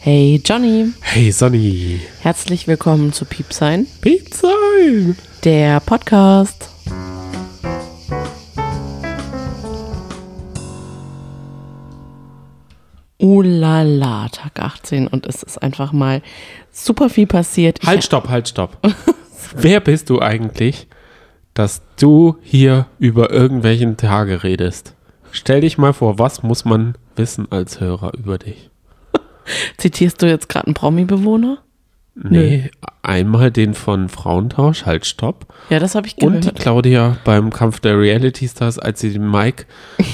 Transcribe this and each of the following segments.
Hey Johnny, Hey Sonny. herzlich willkommen zu Piepsein, Piepsein. der Podcast. Ulala, Tag 18 und es ist einfach mal super viel passiert. Halt, stopp, halt, stopp. Wer bist du eigentlich, dass du hier über irgendwelchen Tage redest? Stell dich mal vor, was muss man wissen als Hörer über dich? Zitierst du jetzt gerade einen Promi-Bewohner? Nee, einmal den von Frauentausch, halt, stopp. Ja, das habe ich Und die gehört. Claudia beim Kampf der Reality Stars, als sie den Mike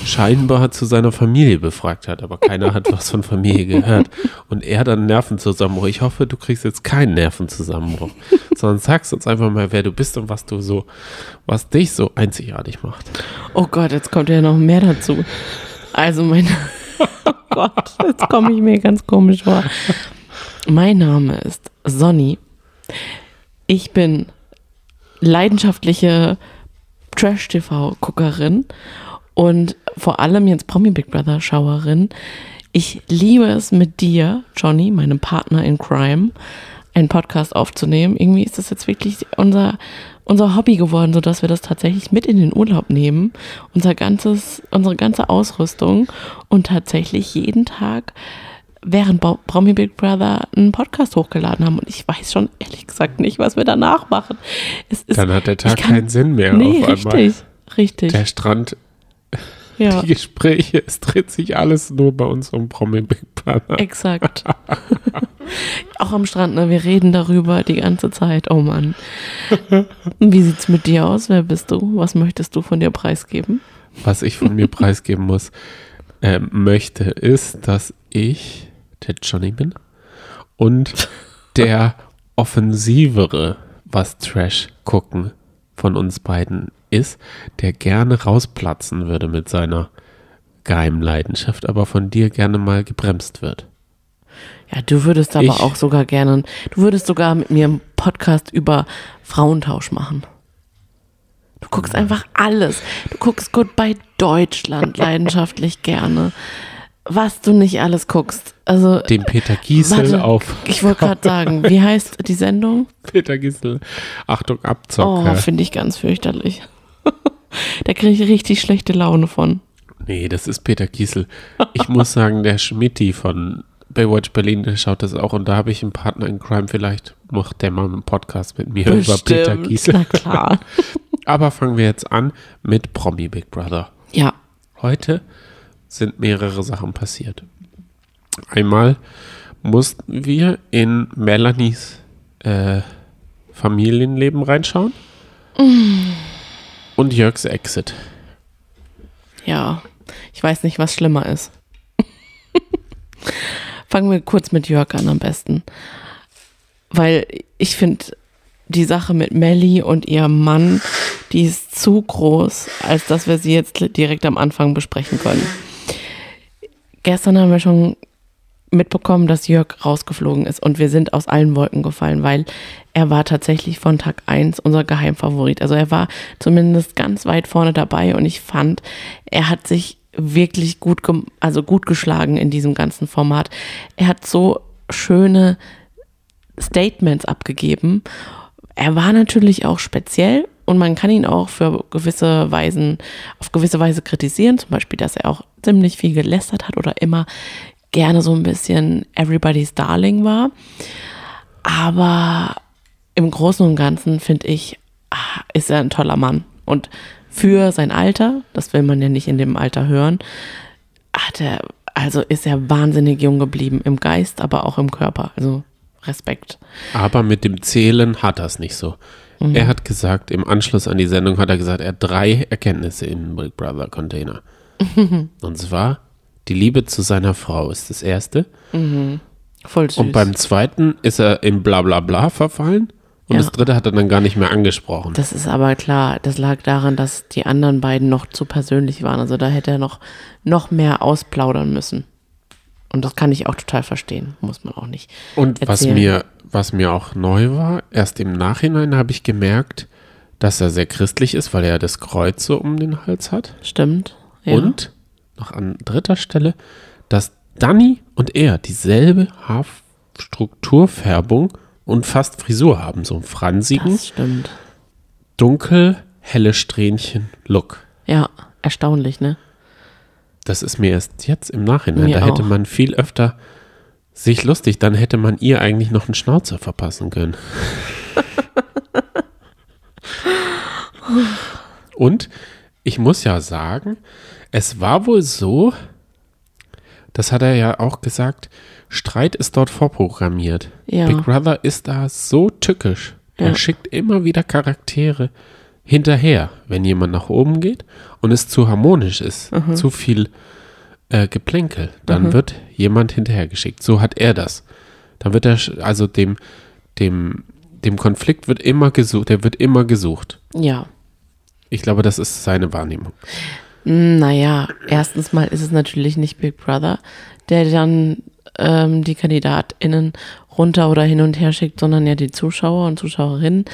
scheinbar zu seiner Familie befragt hat, aber keiner hat was von Familie gehört. Und er dann Nervenzusammenbruch. Ich hoffe, du kriegst jetzt keinen Nervenzusammenbruch, sondern sagst uns einfach mal, wer du bist und was du so, was dich so einzigartig macht. Oh Gott, jetzt kommt ja noch mehr dazu. Also mein, oh Gott, jetzt komme ich mir ganz komisch vor. Mein Name ist Sonny. Ich bin leidenschaftliche Trash-TV-Guckerin und vor allem jetzt Promi Big Brother Schauerin. Ich liebe es mit dir, Johnny, meinem Partner in Crime, einen Podcast aufzunehmen. Irgendwie ist das jetzt wirklich unser, unser Hobby geworden, sodass wir das tatsächlich mit in den Urlaub nehmen. Unser ganzes, unsere ganze Ausrüstung und tatsächlich jeden Tag während Promi Big Brother einen Podcast hochgeladen haben. Und ich weiß schon ehrlich gesagt nicht, was wir danach machen. Es ist, Dann hat der Tag kann- keinen Sinn mehr Nee, auf einmal. richtig. Richtig. Der Strand, ja, die Gespräche, es dreht sich alles nur bei uns um Promi Big Brother. exakt. Auch am Strand, ne? Wir reden darüber die ganze Zeit. Oh Mann. Wie sieht's mit dir aus? Wer bist du? Was möchtest du von dir preisgeben? was ich von mir preisgeben muss, äh, möchte, ist, dass ich der Johnny bin und der offensivere, was Trash gucken von uns beiden ist, der gerne rausplatzen würde mit seiner geheimen Leidenschaft, aber von dir gerne mal gebremst wird. Ja, du würdest aber Ich- auch sogar gerne, du würdest sogar mit mir einen Podcast über Frauentausch machen. Du guckst einfach alles. Du guckst Goodbye Deutschland leidenschaftlich gerne. Was du nicht alles guckst. Also, Den Peter Giesel Warte, auf ich wollte gerade sagen, wie heißt die Sendung? Peter Giesel, Achtung, Oh, Abzocker. finde ich ganz fürchterlich. da kriege ich richtig schlechte Laune von. Nee, das ist Peter Giesel. Ich muss sagen, der Schmidti von Baywatch Berlin, schaut das auch und da habe ich einen Partner in Crime. Vielleicht macht der mal einen Podcast mit mir über Peter Bestimmt. Giesel. Na klar. Aber fangen wir jetzt an mit Promi Big Brother. Ja. Heute sind mehrere Sachen passiert. Einmal mussten wir in Melanies äh, Familienleben reinschauen und Jörgs Exit. Ja, ich weiß nicht, was schlimmer ist. Fangen wir kurz mit Jörg an am besten. Weil ich finde, die Sache mit Melly und ihrem Mann, die ist zu groß, als dass wir sie jetzt direkt am Anfang besprechen können. Gestern haben wir schon mitbekommen, dass Jörg rausgeflogen ist und wir sind aus allen Wolken gefallen, weil er war tatsächlich von Tag 1 unser Geheimfavorit. Also er war zumindest ganz weit vorne dabei und ich fand, er hat sich wirklich gut, also gut geschlagen in diesem ganzen Format. Er hat so schöne Statements abgegeben. Er war natürlich auch speziell und man kann ihn auch für gewisse Weisen, auf gewisse Weise kritisieren, zum Beispiel, dass er auch ziemlich viel gelästert hat oder immer gerne so ein bisschen Everybody's Darling war. Aber im Großen und Ganzen finde ich, ah, ist er ein toller Mann. Und für sein Alter, das will man ja nicht in dem Alter hören, hat er, also ist er wahnsinnig jung geblieben im Geist, aber auch im Körper. Also Respekt. Aber mit dem Zählen hat er es nicht so. Mhm. Er hat gesagt, im Anschluss an die Sendung hat er gesagt, er hat drei Erkenntnisse im Big Brother Container. Und zwar, die Liebe zu seiner Frau ist das erste. Voll süß. Und beim zweiten ist er im Blablabla verfallen. Und Ja. das dritte hat er dann gar nicht mehr angesprochen. das ist aber klar, das lag daran, dass die anderen beiden noch zu persönlich waren. Also da hätte er noch, noch mehr ausplaudern müssen. Und das kann ich auch total verstehen. Muss man auch nicht. Und was erzählen. mir, was mir auch neu war, erst im Nachhinein habe ich gemerkt, dass er sehr christlich ist, weil er das Kreuz so um den Hals hat. Stimmt. Ja. Und noch an dritter Stelle, dass Danny und er dieselbe Haarstrukturfärbung und fast Frisur haben. So einen fransigen, Das stimmt. dunkel, helle Strähnchen Look. Ja, erstaunlich, ne? Das ist mir erst jetzt im Nachhinein. Mir da hätte auch. man viel öfter sich lustig, dann hätte man ihr eigentlich noch einen Schnauzer verpassen können. Und ich muss ja sagen, es war wohl so, das hat er ja auch gesagt, Streit ist dort vorprogrammiert. Ja. Big Brother ist da so tückisch. Er Ja. schickt immer wieder Charaktere hinterher, wenn jemand nach oben geht und es zu harmonisch ist, Mhm. zu viel äh, Geplänkel, dann wird jemand hinterhergeschickt. So hat er das. Dann wird er, also dem, dem, dem Konflikt wird immer gesucht, der wird immer gesucht. Ja. Ich glaube, das ist seine Wahrnehmung. Naja, erstens mal ist es natürlich nicht Big Brother, der dann ähm, die KandidatInnen runter oder hin und her schickt, sondern ja die Zuschauer und Zuschauerinnen.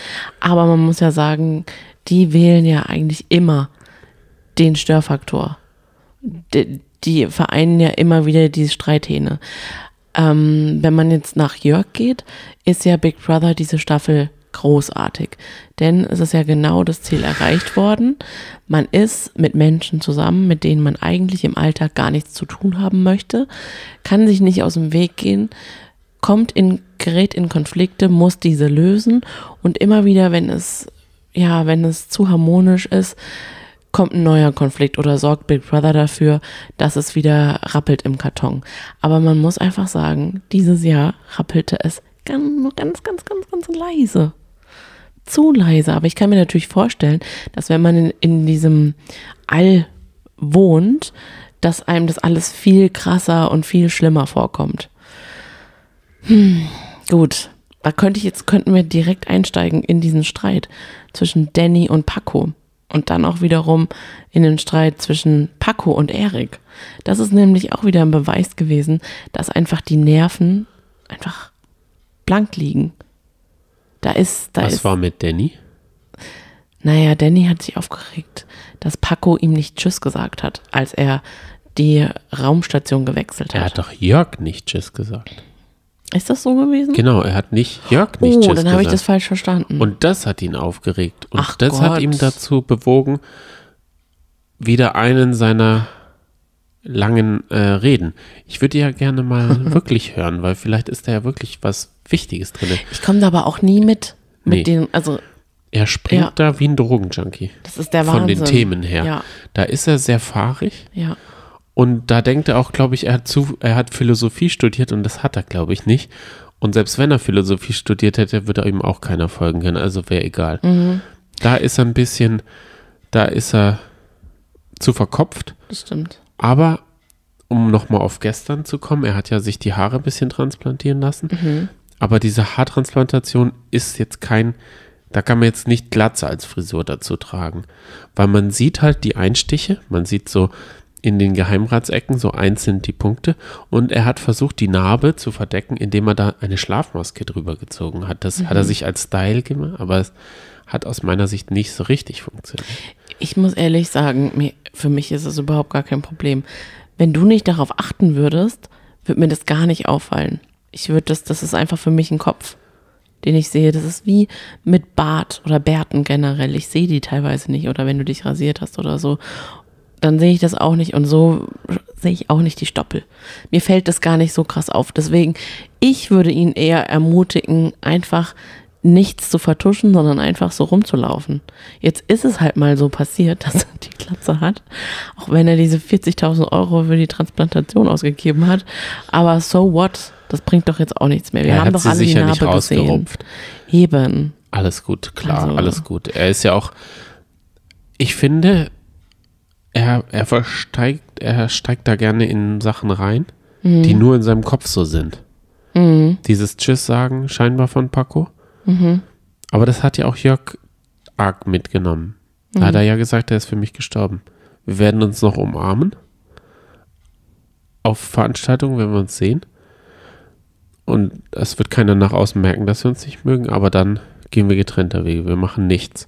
Aber man muss ja sagen, die wählen ja eigentlich immer den Störfaktor. Die, die vereinen ja immer wieder die Streithähne. Ähm, wenn man jetzt nach Jörg geht, ist ja Big Brother diese Staffel großartig. Denn es ist ja genau das Ziel erreicht worden. Man ist mit Menschen zusammen, mit denen man eigentlich im Alltag gar nichts zu tun haben möchte, kann sich nicht aus dem Weg gehen, kommt in, gerät in Konflikte, muss diese lösen und immer wieder, wenn es, ja, wenn es zu harmonisch ist, kommt ein neuer Konflikt oder sorgt Big Brother dafür, dass es wieder rappelt im Karton. Aber man muss einfach sagen, dieses Jahr rappelte es ganz, ganz, ganz, ganz, ganz leise. Zu leise. Aber ich kann mir natürlich vorstellen, dass wenn man in, in diesem All wohnt, dass einem das alles viel krasser und viel schlimmer vorkommt. Hm, gut. Da könnte ich jetzt, könnten wir direkt einsteigen in diesen Streit zwischen Danny und Paco. Und dann auch wiederum in den Streit zwischen Paco und Erik. Das ist nämlich auch wieder ein Beweis gewesen, dass einfach die Nerven einfach blank liegen. Da ist, da Was ist, war mit Danny? naja, Danny hat sich aufgeregt, dass Paco ihm nicht Tschüss gesagt hat, als er die Raumstation gewechselt Er hat. hat doch Jörg nicht Tschüss gesagt. Ist das so gewesen? Genau, er hat nicht Jörg nicht oh, Tschüss dann habe ich das gesagt. falsch verstanden. Und das hat ihn aufgeregt. Und Ach das hat Gott. ihm dazu bewogen, wieder einen seiner langen äh, Reden. Ich würde ja gerne mal wirklich hören, weil vielleicht ist da ja wirklich was Wichtiges drin. ich komme da aber auch nie mit. Mit Nee. den, also Er springt Ja. da wie ein Drogenjunkie. das ist der Von Wahnsinn. den Themen her. Ja, Da ist er sehr fahrig ja. und da denkt er auch, glaube ich, er hat, zu, er hat Philosophie studiert und das hat er, glaube ich, nicht. Und selbst wenn er Philosophie studiert hätte, würde ihm auch keiner folgen können, also wäre egal. Mhm. Da ist er ein bisschen, da ist er zu verkopft. Das stimmt. Aber um nochmal auf gestern zu kommen, er hat ja sich die Haare ein bisschen transplantieren lassen. Mhm. Aber diese Haartransplantation ist jetzt kein, da kann man jetzt nicht Glatze als Frisur dazu tragen. Weil man sieht halt die Einstiche, man sieht so in den Geheimratsecken so einzeln die Punkte und er hat versucht, die Narbe zu verdecken, indem er da eine Schlafmaske drüber gezogen hat. Das hat er sich als Style gemacht, aber es hat aus meiner Sicht nicht so richtig funktioniert. Ich muss ehrlich sagen, für mich ist es überhaupt gar kein Problem. Wenn du nicht darauf achten würdest, würde mir das gar nicht auffallen. Ich würde das, das ist einfach für mich ein Kopf, den ich sehe. Das ist wie mit Bart oder Bärten generell. Ich sehe die teilweise nicht oder wenn du dich rasiert hast oder so, dann sehe ich das auch nicht und so sehe ich auch nicht die Stoppel. Mir fällt das gar nicht so krass auf. Deswegen, ich würde ihn eher ermutigen, einfach nichts zu vertuschen, sondern einfach so rumzulaufen. Jetzt ist es halt mal so passiert, dass er die Glatze hat, auch wenn er diese 40.000 Euro für die Transplantation ausgegeben hat. Aber so what? Das bringt doch jetzt auch nichts mehr. Wir Er haben doch alle die Narbe gesehen. Eben. Alles gut, klar, Also- alles gut. Er ist ja auch, ich finde, er, er versteigt, er steigt da gerne in Sachen rein, Mhm. die nur in seinem Kopf so sind. Dieses Tschüss sagen scheinbar von Paco. Mhm. Aber das hat ja auch Jörg arg mitgenommen. Da Mhm. hat er ja gesagt, er ist für mich gestorben. Wir werden uns noch umarmen. Auf Veranstaltungen, wenn wir uns sehen. Und es wird keiner nach außen merken, dass wir uns nicht mögen, aber dann gehen wir getrennter Wege. Wir machen nichts.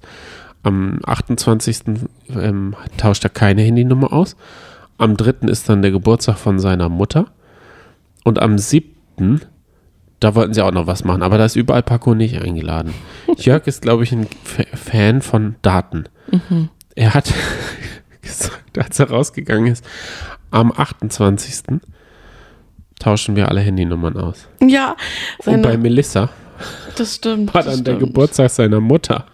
Am 28. Ähm, tauscht er keine Handynummer aus. Am 3. ist dann der Geburtstag von seiner Mutter. Und am 7. Da wollten sie auch noch was machen, aber da ist überall Paco nicht eingeladen. Jörg ist, glaube ich, ein F Fan von Daten. Er hat gesagt, als er rausgegangen ist, am 28. tauschen wir alle Handynummern aus. Ja, Und bei Melissa das stimmt. war dann der stimmt, Geburtstag seiner Mutter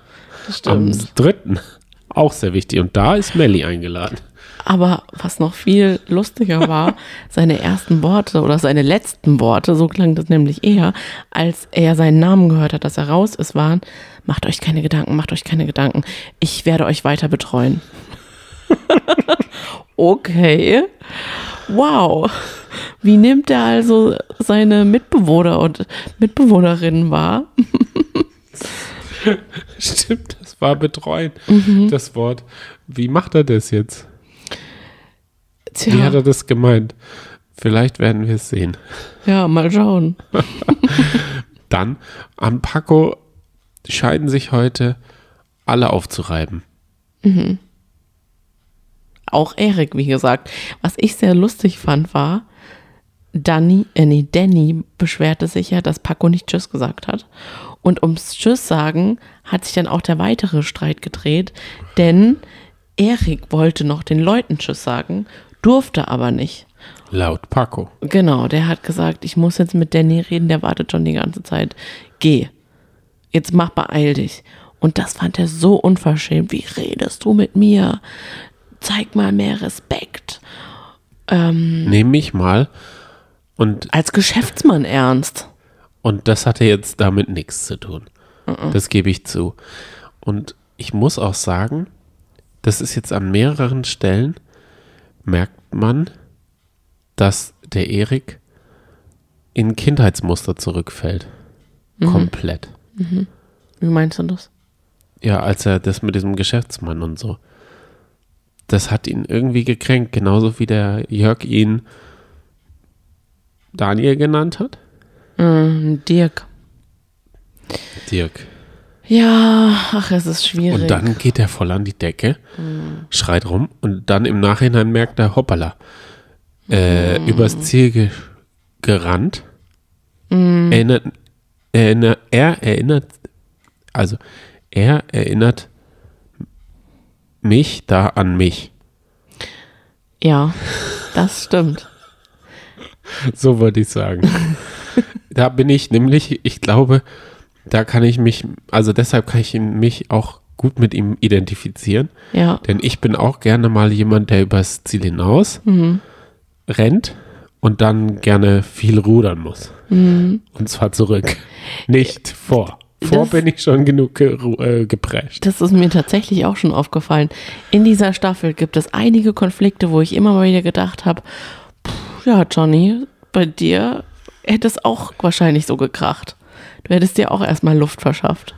Das am stimmt. 3. Auch sehr wichtig. Und da ist Melly eingeladen. Aber was noch viel lustiger war, seine ersten Worte oder seine letzten Worte, so klang das nämlich eher, als er seinen Namen gehört hat, dass er raus ist, waren, macht euch keine Gedanken, macht euch keine Gedanken, ich werde euch weiter betreuen. okay. Wow. Wie nimmt er also seine Mitbewohner und Mitbewohnerinnen wahr? Stimmt, das war betreuen, Mhm. das Wort. Wie macht er das jetzt? Tja, Wie hat er das gemeint? Vielleicht werden wir es sehen. ja, mal schauen. Dann, an Paco scheiden sich heute alle aufzureiben. Auch Erik, wie gesagt. Was ich sehr lustig fand, war, Danny, äh nee, Danny beschwerte sich ja, dass Paco nicht Tschüss gesagt hat. Und ums Tschüss sagen hat sich dann auch der weitere Streit gedreht, denn Erik wollte noch den Leuten Tschüss sagen, durfte aber nicht. Laut Paco. Genau, der hat gesagt, ich muss jetzt mit Danny reden, der wartet schon die ganze Zeit. Geh. Jetzt mach beeil dich. Und das fand er so unverschämt. Wie redest du mit mir? Zeig mal mehr Respekt. Nehme ich mal. Und, Als Geschäftsmann ernst. und das hatte jetzt damit nichts zu tun. Das gebe ich zu. Und ich muss auch sagen, das ist jetzt an mehreren Stellen, merkt man, dass der Erik in Kindheitsmuster zurückfällt. Komplett. Wie meinst du das? Ja, als er das mit diesem Geschäftsmann und so. Das hat ihn irgendwie gekränkt, genauso wie der Jörg ihn Daniel genannt hat. Mm, Dirk. Dirk. Ja, ach, es ist schwierig. Und dann geht er voll an die Decke, schreit rum und dann im Nachhinein merkt er, hoppala, äh, übers Ziel ge gerannt. Erinnert, erinnert, er erinnert, also er erinnert mich da an mich. Ja, das stimmt. So würde ich sagen. da bin ich nämlich, ich glaube, da kann ich mich, also deshalb kann ich mich auch gut mit ihm identifizieren. Ja. Denn ich bin auch gerne mal jemand, der übers Ziel hinaus rennt und dann gerne viel rudern muss. Und zwar zurück, nicht vor. Vor Das- bin ich schon genug geru- äh, geprescht. Das ist mir tatsächlich auch schon aufgefallen. In dieser Staffel gibt es einige Konflikte, wo ich immer mal wieder gedacht habe, ja, Johnny, bei dir hätte es auch wahrscheinlich so gekracht. Du hättest dir auch erstmal Luft verschafft.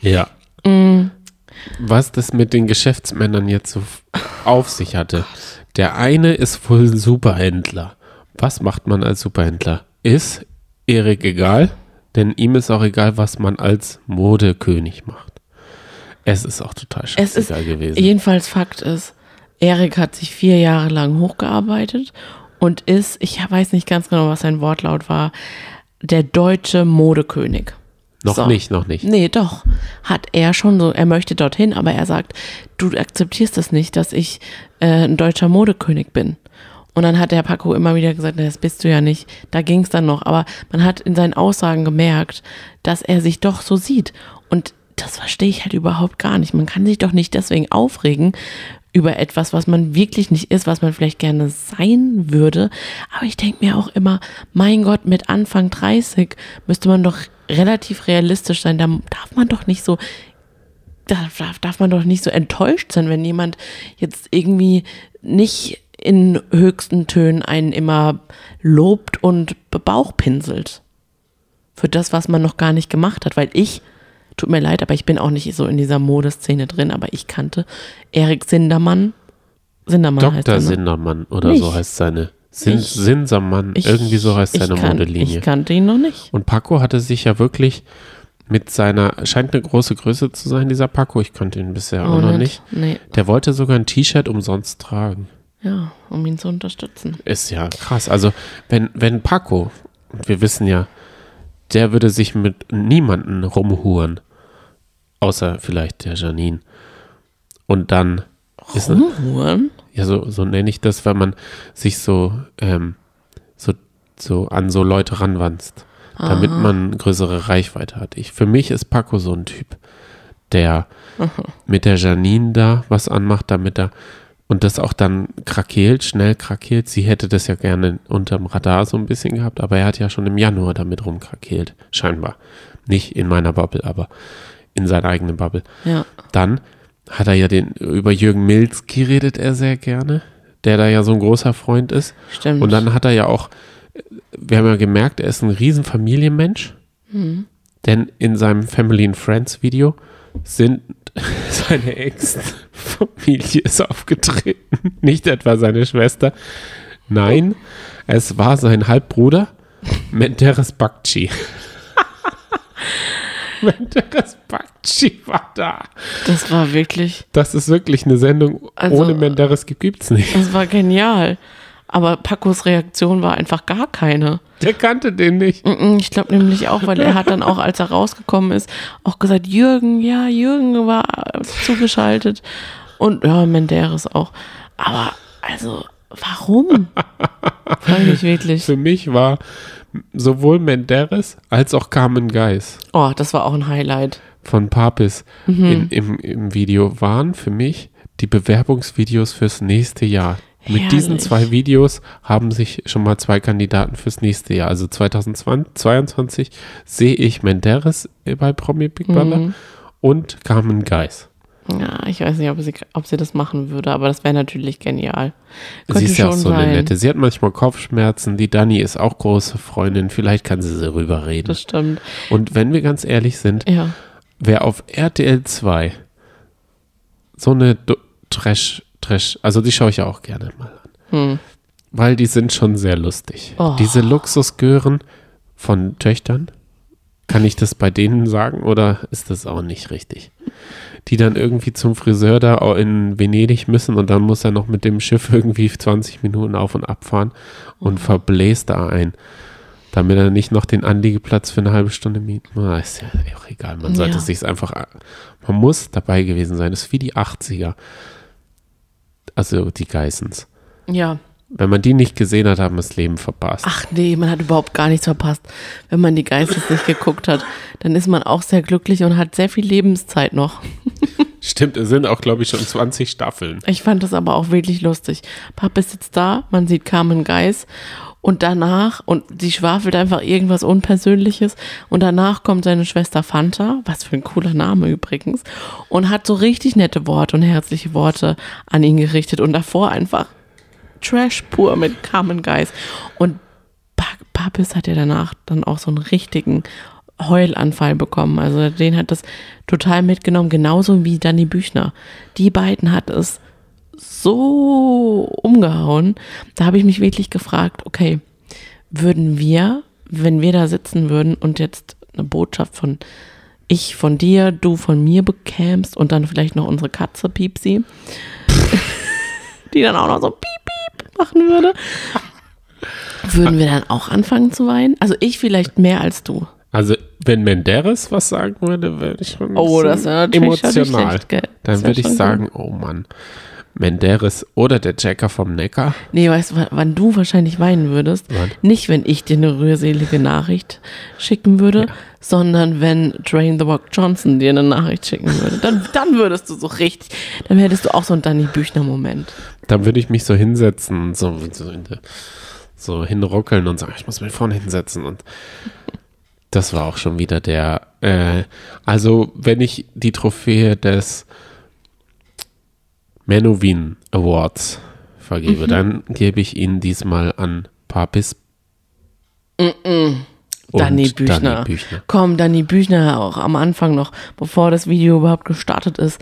Ja. Was das mit den Geschäftsmännern jetzt so auf sich hatte. Der eine ist wohl Superhändler. Was macht man als Superhändler? Ist Erik egal, denn ihm ist auch egal, was man als Modekönig macht. Es ist auch total Es ist scheißegal gewesen. jedenfalls Fakt ist, Erik hat sich vier Jahre lang hochgearbeitet und ist, ich weiß nicht ganz genau, was sein Wortlaut war, der deutsche Modekönig. Noch So. nicht, noch nicht. Nee, doch. Hat er schon so, er möchte dorthin, aber er sagt, du akzeptierst es nicht, dass ich äh, ein deutscher Modekönig bin. Und dann hat der Paco immer wieder gesagt, "Na, das bist du ja nicht. Da ging es dann noch. Aber man hat in seinen Aussagen gemerkt, dass er sich doch so sieht. Und das verstehe ich halt überhaupt gar nicht. Man kann sich doch nicht deswegen aufregen über etwas, was man wirklich nicht ist, was man vielleicht gerne sein würde. Aber ich denke mir auch immer, mein Gott, mit Anfang 30 müsste man doch relativ realistisch sein. Da darf man doch nicht so da darf, darf man doch nicht so enttäuscht sein, wenn jemand jetzt irgendwie nicht in höchsten Tönen einen immer lobt und bebauchpinselt. Für das, was man noch gar nicht gemacht hat. Weil ich, tut mir leid, aber ich bin auch nicht so in dieser Modeszene drin, aber ich kannte Erik Sindermann. Sindermann heißt Dr. er, ne? Sindermann oder Nicht. so heißt seine. Sin Ich- Sinsermann, Ich- irgendwie so heißt seine kan- Modelinie. Ich kannte ihn noch nicht. Und Paco hatte sich ja wirklich mit seiner, scheint eine große Größe zu sein, dieser Paco. Ich kannte ihn bisher auch noch nicht. Nee. Der wollte sogar ein T-Shirt umsonst tragen. Ja, um ihn zu unterstützen. Ist ja krass. Also, wenn, wenn Paco, wir wissen ja, der würde sich mit niemanden rumhuren, außer vielleicht der Janine. Und dann ist Rumhuren? ja, so, so nenne ich das, wenn man sich so, ähm, so, so an so Leute ranwanzt, damit man größere Reichweite hat. Ich, für mich ist Paco so ein Typ, der mit der Janine da was anmacht, damit er und das auch dann krakeelt, schnell krakeelt. Sie hätte das ja gerne unterm Radar so ein bisschen gehabt, aber er hat ja schon im Januar damit rumkrakeelt, scheinbar. Nicht in meiner Bubble, aber in seiner eigenen Bubble. Ja. Dann hat er ja den, über Jürgen Milzki redet er sehr gerne, der da ja so ein großer Freund ist. Stimmt. Und dann hat er ja auch, wir haben ja gemerkt, er ist ein riesen Familienmensch. Denn in seinem Family and Friends Video sind seine Ex-Familie ist aufgetreten. Nicht etwa seine Schwester. Nein, es war sein Halbbruder, Menderes Bakci. Menderes Bakci war da. Das war wirklich, Das ist wirklich eine Sendung, Also- ohne Menderes gibt's nicht. das war genial. Aber Pacos Reaktion war einfach gar keine. Der kannte den nicht. Mm, Ich glaube nämlich auch, weil er hat dann auch, als er rausgekommen ist, auch gesagt, Jürgen, ja, Jürgen war zugeschaltet. Und ja, Menderes auch. Aber also, warum? Ich wirklich. Für mich war sowohl Menderes als auch Carmen Geis Oh, das war auch ein Highlight. von Papis Mhm. in, im, im Video waren für mich die Bewerbungsvideos fürs nächste Jahr. Mit diesen zwei Videos haben sich schon mal zwei Kandidaten fürs nächste Jahr. Also 2022 sehe ich Menderes bei Promi Big Brother Mhm. und Carmen Geis. Ja, ich weiß nicht, ob sie, ob sie das machen würde, aber das wäre natürlich genial. Sie Könnte ist ja auch so eine nette. Sie hat manchmal Kopfschmerzen. Die Dani ist auch große Freundin. Vielleicht kann sie darüber reden. Das stimmt. Und wenn wir ganz ehrlich sind, Ja. wer auf RTL 2 so eine Do Trash, Trash, also die schaue ich ja auch gerne mal an. Hm. Weil die sind schon sehr lustig. Oh. Diese Luxusgören von Töchtern, kann ich das bei denen sagen oder ist das auch nicht richtig? Die dann irgendwie zum Friseur da in Venedig müssen und dann muss er noch mit dem Schiff irgendwie 20 Minuten auf und abfahren und verbläst da ein. Damit er nicht noch den Anliegeplatz für eine halbe Stunde mieten. Na, ist ja auch egal. Man sollte Ja. es sich einfach. Man muss dabei gewesen sein. Das ist wie die 80er. Also die Geissens. Ja. Wenn man die nicht gesehen hat, haben wir das Leben verpasst. Ach nee, man hat überhaupt gar nichts verpasst. Wenn man die Geistes nicht geguckt hat, dann ist man auch sehr glücklich und hat sehr viel Lebenszeit noch. Stimmt, es sind auch, glaube ich, schon 20 Staffeln. Ich fand das aber auch wirklich lustig. Papa sitzt da, man sieht Carmen Geis und danach, und sie schwafelt einfach irgendwas Unpersönliches und danach kommt seine Schwester Fanta, was für ein cooler Name übrigens, und hat so richtig nette Worte und herzliche Worte an ihn gerichtet und davor einfach Trash pur mit Carmen Geis. Und Pa- Papis hat ja danach dann auch so einen richtigen Heulanfall bekommen. Also den hat das total mitgenommen, genauso wie Danny Büchner. Die beiden hat es so umgehauen. Da habe ich mich wirklich gefragt, okay, würden wir, wenn wir da sitzen würden und jetzt eine Botschaft von ich von dir, du von mir bekämst und dann vielleicht noch unsere Katze Piepsi, die dann auch noch so piep piep machen würde, würden wir dann auch anfangen zu weinen? Also ich vielleicht mehr als du. Also, wenn Menderes was sagen würde, würde ich schon Oh, das wäre natürlich schon nicht emotional. schlecht, gell? Dann wär würde ich sagen, oh Mann, Menderes oder der Jacker vom Neckar. Nee, weißt du, wann- du wahrscheinlich weinen würdest? Wann? Nicht, wenn ich dir eine rührselige Nachricht schicken würde, sondern wenn Drain the Rock Johnson dir eine Nachricht schicken würde. Dann, dann würdest du so richtig, dann hättest du auch so einen Danny Büchner-Moment. Dann würde ich mich so hinsetzen und so, so, so hinruckeln und sagen, ich muss mich vorne hinsetzen. Und das war auch schon wieder der. Äh, also, wenn ich die Trophäe des Menowin Awards vergebe, dann gebe ich ihn diesmal an Papis. und Danny Büchner. Danny Büchner. Komm, Danny Büchner auch am Anfang noch, bevor das Video überhaupt gestartet ist.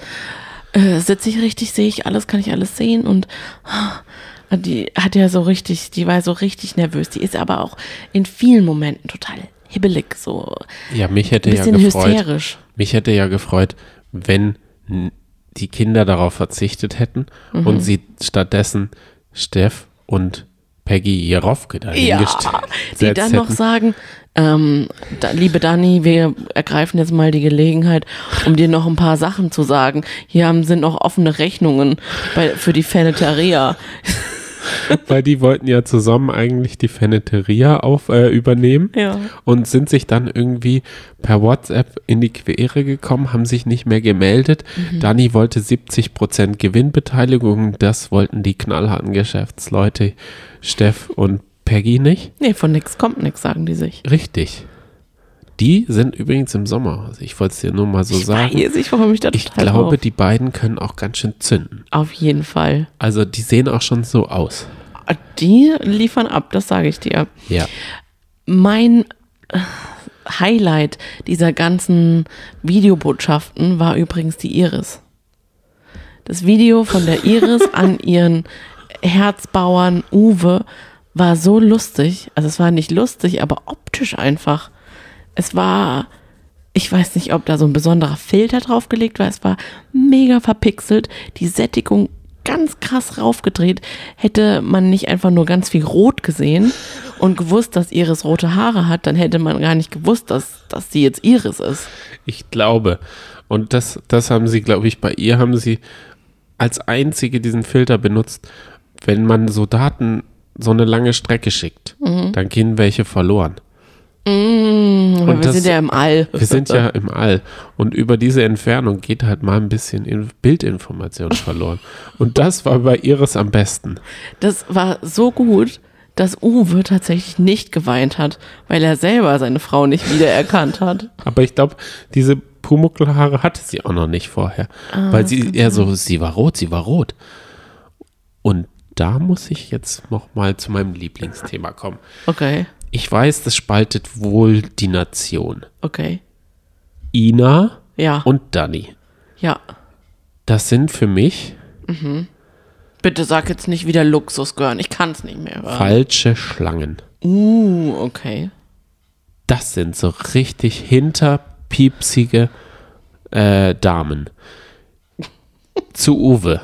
Äh, sitze ich richtig, sehe ich alles, kann ich alles sehen und ah, die hat ja so richtig, die war so richtig nervös. Die ist aber auch in vielen Momenten total hibbelig, so Ja, mich hätte ein ja bisschen gefreut. hysterisch. Mich hätte ja gefreut, wenn die Kinder darauf verzichtet hätten Mhm. und sie stattdessen Steff und Peggy Jarowke Ja, dahingestellt die dann noch hätten. sagen, ähm, da, liebe Dani, wir ergreifen jetzt mal die Gelegenheit, um dir noch ein paar Sachen zu sagen. Hier haben, sind noch offene Rechnungen bei, für die Feneteria. Weil die wollten ja zusammen eigentlich die Feneteria auf, äh, übernehmen Ja. und sind sich dann irgendwie per WhatsApp in die Quere gekommen, haben sich nicht mehr gemeldet. Mhm. Dani wollte 70% Gewinnbeteiligung, das wollten die knallharten Geschäftsleute Steff und Peggy nicht. Nee, von nix kommt nix, sagen die sich. Richtig. Die sind übrigens im Sommerhaus. Ich wollte es dir nur mal so sagen. Weiß ich, warum ich da Ich glaube, drauf. die beiden können auch ganz schön zünden. Auf jeden Fall. Also die sehen auch schon so aus. Die liefern ab, das sage ich dir. Ja. Mein äh, Highlight dieser ganzen Videobotschaften war übrigens die Iris. Das Video von der Iris an ihren Herzbauern Uwe war so lustig. Also es war nicht lustig, aber optisch einfach. Es war, ich weiß nicht, ob da so ein besonderer Filter draufgelegt war. Es war mega verpixelt. Die Sättigung ganz krass raufgedreht. Hätte man nicht einfach nur ganz viel Rot gesehen und gewusst, dass Iris rote Haare hat, dann hätte man gar nicht gewusst, dass, dass sie jetzt Iris ist. Ich glaube. Und das, das haben sie, glaube ich, bei ihr haben sie als einzige diesen Filter benutzt. Wenn man so Daten so eine lange Strecke schickt, dann gehen welche verloren. Aber wir das- sind ja im All. Wir sind ja im All und über diese Entfernung geht halt mal ein bisschen in Bildinformation verloren. Und das war bei Iris am besten. Das war so gut, dass Uwe tatsächlich nicht geweint hat, weil er selber seine Frau nicht wiedererkannt hat. Aber ich glaube, diese Pumuckelhaare hatte sie auch noch nicht vorher. weil sie eher so, sie war rot, sie war rot. Und da muss ich jetzt noch mal zu meinem Lieblingsthema kommen. Okay, Ich weiß, das spaltet wohl die Nation. okay. Ina Ja, und Dani. ja. Das sind für mich Bitte sag jetzt nicht wieder Luxus gören. Ich kann es nicht mehr hören. falsche Schlangen. Uh, okay. Das sind so richtig hinterpiepsige äh, Damen. Zu Uwe.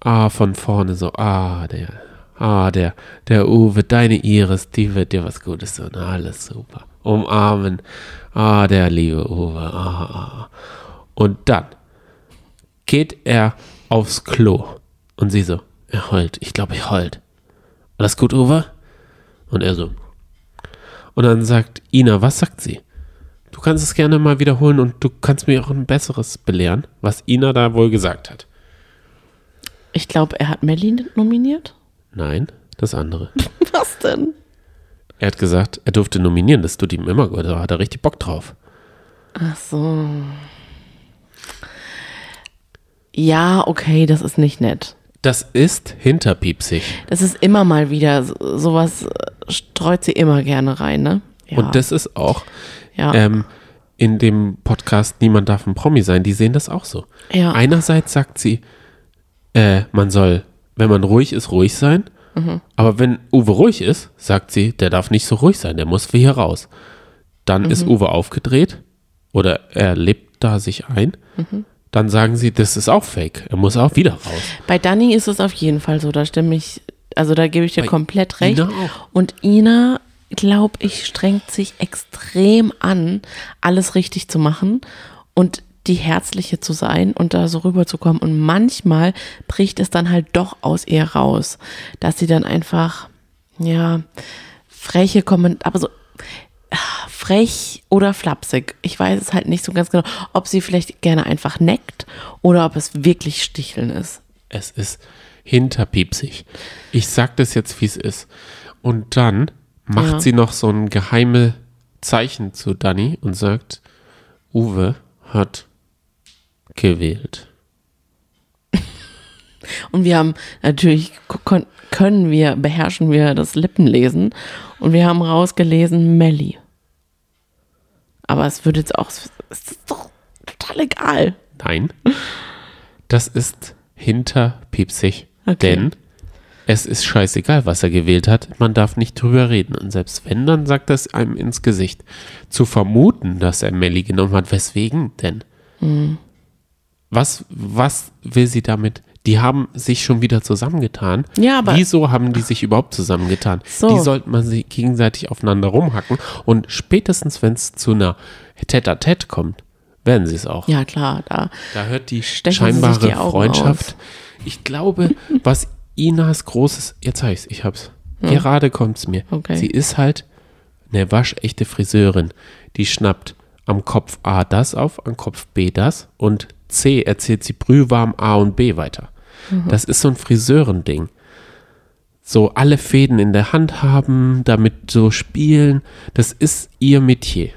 Ah, von vorne so, ah, der, ah, der, der Uwe, deine Iris, die wird dir was Gutes tun. Alles super. Umarmen. Ah, der liebe Uwe. Ah, ah. Und dann geht er aufs Klo. Und sie so, er heult. Ich glaube, ich heult. Alles gut, Uwe? Und er so, und dann sagt Ina, was sagt sie? Du kannst es gerne mal wiederholen und du kannst mir auch ein besseres belehren, was Ina da wohl gesagt hat. Ich glaube, er hat Melly nominiert. Nein, das andere. Was denn? Er hat gesagt, er durfte nominieren, das tut ihm immer gut, da hat er richtig Bock drauf. Ach so. Ja, okay, das ist nicht nett. Das ist hinterpiepsig. Das ist immer mal wieder, so- sowas äh, streut sie immer gerne rein, ne? Ja. Und das ist auch ja. ähm, in dem Podcast Niemand darf ein Promi sein, die sehen das auch so. Ja. Einerseits sagt sie, äh, man soll, wenn man ruhig ist, ruhig sein. Mhm. Aber wenn Uwe ruhig ist, sagt sie, der darf nicht so ruhig sein, der muss hier raus. Dann Mhm. ist Uwe aufgedreht oder er lebt da sich ein. Mhm. Dann sagen sie, das ist auch fake, er muss auch wieder raus. Bei Dani ist es auf jeden Fall so, da stimme ich, also da gebe ich dir Bei komplett recht. Ina. Und Ina, glaube ich, strengt sich extrem an, alles richtig zu machen und die Herzliche zu sein und da so rüberzukommen. Und manchmal bricht es dann halt doch aus ihr raus, dass sie dann einfach, ja, freche Kommentare, aber so ah, frech oder flapsig. Ich weiß es halt nicht so ganz genau, ob sie vielleicht gerne einfach neckt oder ob es wirklich Sticheln ist. Es ist hinterpiepsig. Ich sag das jetzt, wie es ist. Und dann macht Ja. sie noch so ein geheime Zeichen zu Dani und sagt, Uwe hat gewählt. Und wir haben natürlich, können wir, beherrschen wir das Lippenlesen. Und wir haben rausgelesen Melli. Aber es wird jetzt auch, es ist doch total egal. Nein, das ist hinterpiepsig. Okay. Denn es ist scheißegal, was er gewählt hat. Man darf nicht drüber reden. Und selbst wenn, dann sagt es einem ins Gesicht. Zu vermuten, dass er Melli genommen hat, weswegen denn? Hm. Was, was will sie damit Die haben sich schon wieder zusammengetan. Ja, aber- Wieso haben die sich überhaupt zusammengetan? So. Die sollten man sich gegenseitig aufeinander rumhacken. Und spätestens, wenn es zu einer Tête-à-Tête kommt, werden sie es auch. Ja, klar, da. Da hört die scheinbare die Freundschaft. Ich glaube, was Inas großes, jetzt sag ich's, ich hab's. Gerade kommt's mir. Okay. Sie ist halt eine waschechte Friseurin. Die schnappt am Kopf A das auf, am Kopf B das und C erzählt sie brühwarm A und B weiter. Das ist so ein Friseurending. So alle Fäden in der Hand haben, damit so spielen. Das ist ihr Metier.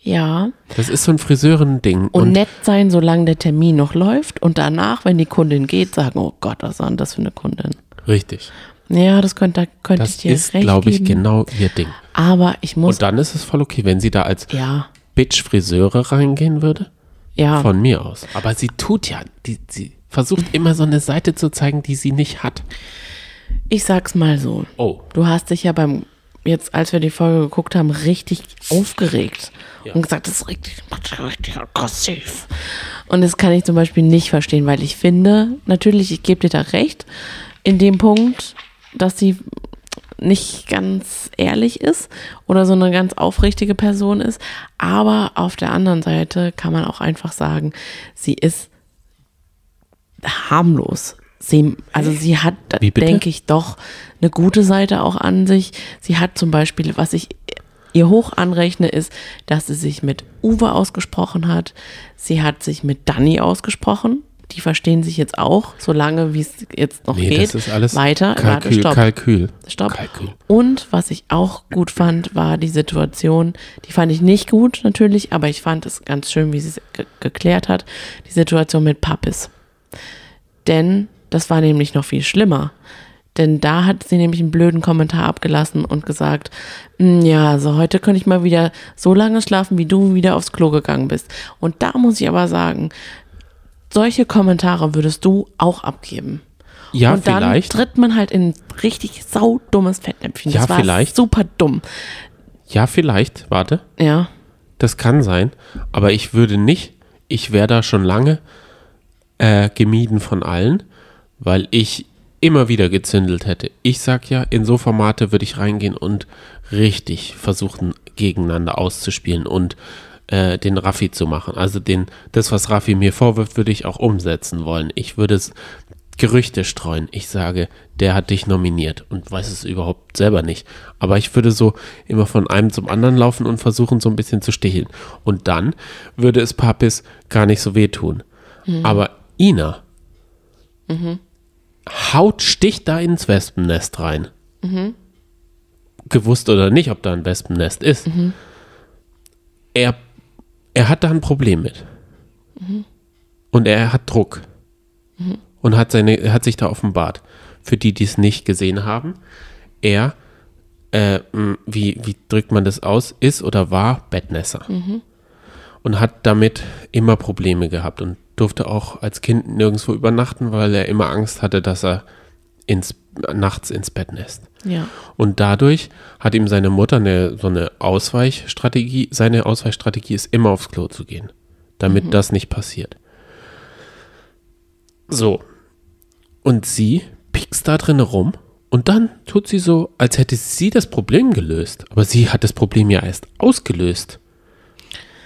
Ja. Das ist so ein Friseurending. Und, nett sein, solange der Termin noch läuft. Und danach, wenn die Kundin geht, sagen, oh Gott, was war denn das für eine Kundin? richtig. Ja, das könnte, könnte ich Das dir ist, recht glaube ich, genau ihr Ding. Aber ich muss, Und dann ist es voll okay, wenn sie da als ja, Bitch-Friseure reingehen würde. ja. Von mir aus. Aber sie tut ja, die, sie versucht immer so eine Seite zu zeigen, die sie nicht hat. Ich sag's mal so. Oh. Du hast dich ja beim, jetzt als wir die Folge geguckt haben, richtig aufgeregt. Und gesagt, das ist richtig, richtig aggressiv. Und das kann ich zum Beispiel nicht verstehen, weil ich finde, natürlich, ich gebe dir da recht, in dem Punkt, dass sie nicht ganz ehrlich ist oder so eine ganz aufrichtige Person ist. Aber auf der anderen Seite kann man auch einfach sagen, sie ist harmlos. Sie, also sie hat, denke ich, doch eine gute Seite auch an sich. Sie hat zum Beispiel, was ich ihr hoch anrechne, ist, dass sie sich mit Uwe ausgesprochen hat. Sie hat sich mit Dani ausgesprochen. Die verstehen sich jetzt auch, solange wie es jetzt noch Nee, geht. das ist alles weiter. Warte, Kalkül. stopp. Kalkül. Stopp. Kalkül. Und was ich auch gut fand, war die Situation, die fand ich nicht gut natürlich, aber ich fand es ganz schön, wie sie es ge geklärt hat, die Situation mit Pappis. Denn das war nämlich noch viel schlimmer. Denn da hat sie nämlich einen blöden Kommentar abgelassen und gesagt, "Mm, ja, also heute könnte ich mal wieder so lange schlafen, wie du wieder aufs Klo gegangen bist. Und da muss ich aber sagen, solche Kommentare würdest du auch abgeben. Ja, und dann vielleicht. tritt man halt in ein richtig saudummes Fettnäpfchen. Ja, das war vielleicht. super dumm. Ja, vielleicht. Warte. Ja. Das kann sein. Aber ich würde nicht, ich wäre da schon lange äh, gemieden von allen, weil ich immer wieder gezündelt hätte. Ich sag ja, in so Formate würde ich reingehen und richtig versuchen, gegeneinander auszuspielen und äh, den Raffi zu machen. Also den, das, was Raffi mir vorwirft, würde ich auch umsetzen wollen. Ich würde es Gerüchte streuen. Ich sage, der hat dich nominiert und weiß es überhaupt selber nicht. Aber ich würde so immer von einem zum anderen laufen und versuchen, so ein bisschen zu sticheln. Und dann würde es Papis gar nicht so wehtun. Aber Ina haut, sticht da ins Wespennest rein. Gewusst oder nicht, ob da ein Wespennest ist. Er, er hat da ein Problem mit. Und er hat Druck. Und hat, seine, hat sich da offenbart. Für die, die es nicht gesehen haben, er, äh, wie, wie drückt man das aus, ist oder war Bettnässer. Und hat damit immer Probleme gehabt und durfte auch als Kind nirgendwo übernachten, weil er immer Angst hatte, dass er ins, nachts ins Bett nässt. Ja. Und dadurch hat ihm seine Mutter eine, so eine Ausweichstrategie, seine Ausweichstrategie ist immer aufs Klo zu gehen, damit das nicht passiert. So. Und sie piekst da drin rum und dann tut sie so, als hätte sie das Problem gelöst. Aber sie hat das Problem ja erst ausgelöst.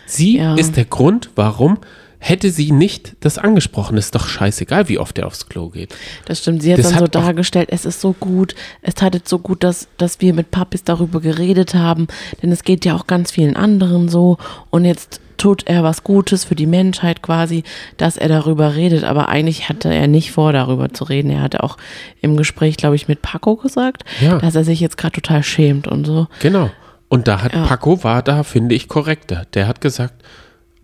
Sie Ja. ist der Grund, warum hätte sie nicht das angesprochen. Ist doch scheißegal, wie oft er aufs Klo geht. Das stimmt. Sie hat Das dann so hat auch- dargestellt, es ist so gut, es tat jetzt so gut, dass, dass wir mit Papis darüber geredet haben, denn es geht ja auch ganz vielen anderen so und jetzt tut er was Gutes für die Menschheit quasi, dass er darüber redet, aber eigentlich hatte er nicht vor, darüber zu reden. Er hatte auch im Gespräch, glaube ich, mit Paco gesagt, Ja. dass er sich jetzt gerade total schämt und so. Genau. Und da hat Ja. Paco war da, finde ich, korrekter. Der hat gesagt,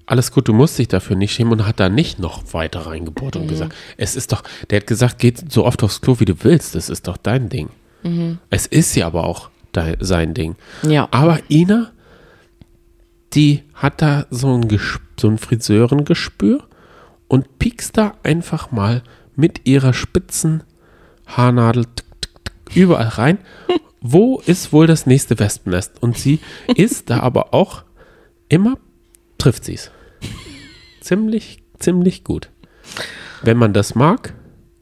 alles gut, du musst dich dafür nicht schämen und hat da nicht noch weiter reingebohrt Mhm. und gesagt, es ist doch, der hat gesagt, geh so oft aufs Klo, wie du willst, das ist doch dein Ding. Mhm. Es ist ja aber auch dei- sein Ding. Ja. Aber Ina, die hat da so ein, so ein Friseurengespür und piekst da einfach mal mit ihrer spitzen Haarnadel tick, tick, tick, überall rein. Wo ist wohl das nächste Wespennest? Und sie ist da aber auch immer, trifft sie es. Ziemlich, ziemlich gut. Wenn man das mag,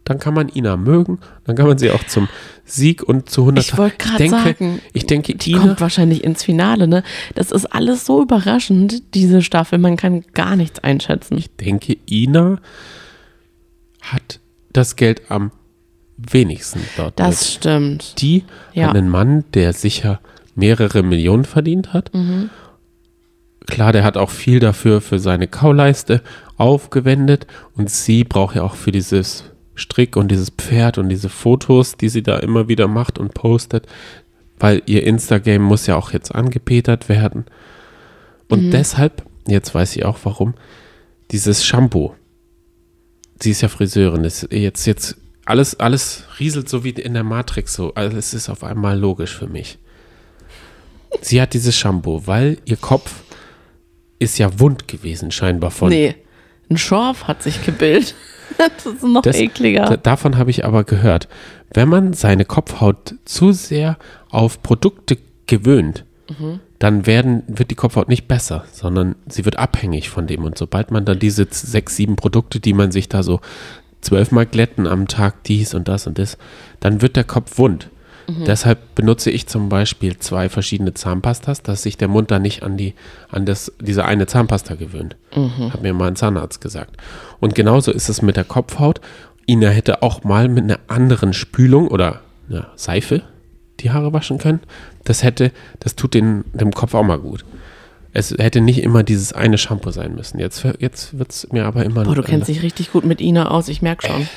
dann kann man Ina mögen, dann kann man sie auch zum Sieg und zu 100 Ich wollte gerade sagen, ich denke, die Ina, kommt wahrscheinlich ins Finale, ne? Das ist alles so überraschend, diese Staffel. Man kann gar nichts einschätzen. ich denke, Ina hat das Geld am wenigsten dort. Das mit. stimmt. Die Ja. hat einen Mann, der sicher mehrere Millionen verdient hat. Mhm. Klar, der hat auch viel dafür für seine Kauleiste aufgewendet und sie braucht ja auch für dieses Strick und dieses Pferd und diese Fotos, die sie da immer wieder macht und postet, weil ihr Instagram muss ja auch jetzt angepetert werden. Und deshalb, jetzt weiß ich auch warum, dieses Shampoo. Sie ist ja Friseurin, ist jetzt, jetzt alles, alles rieselt so wie in der Matrix so. Alles ist auf einmal logisch für mich. Sie hat dieses Shampoo, weil ihr Kopf ist ja wund gewesen, scheinbar von. Nee, ein Schorf hat sich gebildet. Das ist noch Das- ekliger. Da, davon habe ich aber gehört. Wenn man seine Kopfhaut zu sehr auf Produkte gewöhnt, Mhm. dann werden, wird die Kopfhaut nicht besser, sondern sie wird abhängig von dem. Und sobald man dann diese sechs, sieben Produkte, die man sich da so zwölfmal glätten am Tag, dies und das und das, dann wird der Kopf wund. Mhm. Deshalb benutze ich zum Beispiel zwei verschiedene Zahnpastas, dass sich der Mund da nicht an die, an das, diese eine Zahnpasta gewöhnt. Mhm. Hat mir mal ein Zahnarzt gesagt. Und genauso ist es mit der Kopfhaut. Ina hätte auch mal mit einer anderen Spülung oder einer Seife die Haare waschen können. Das hätte, das tut den, dem Kopf auch mal gut. Es hätte nicht immer dieses eine Shampoo sein müssen. Jetzt, jetzt wird es mir aber immer Boah, du kennst dich richtig gut mit Ina aus, ich merke schon.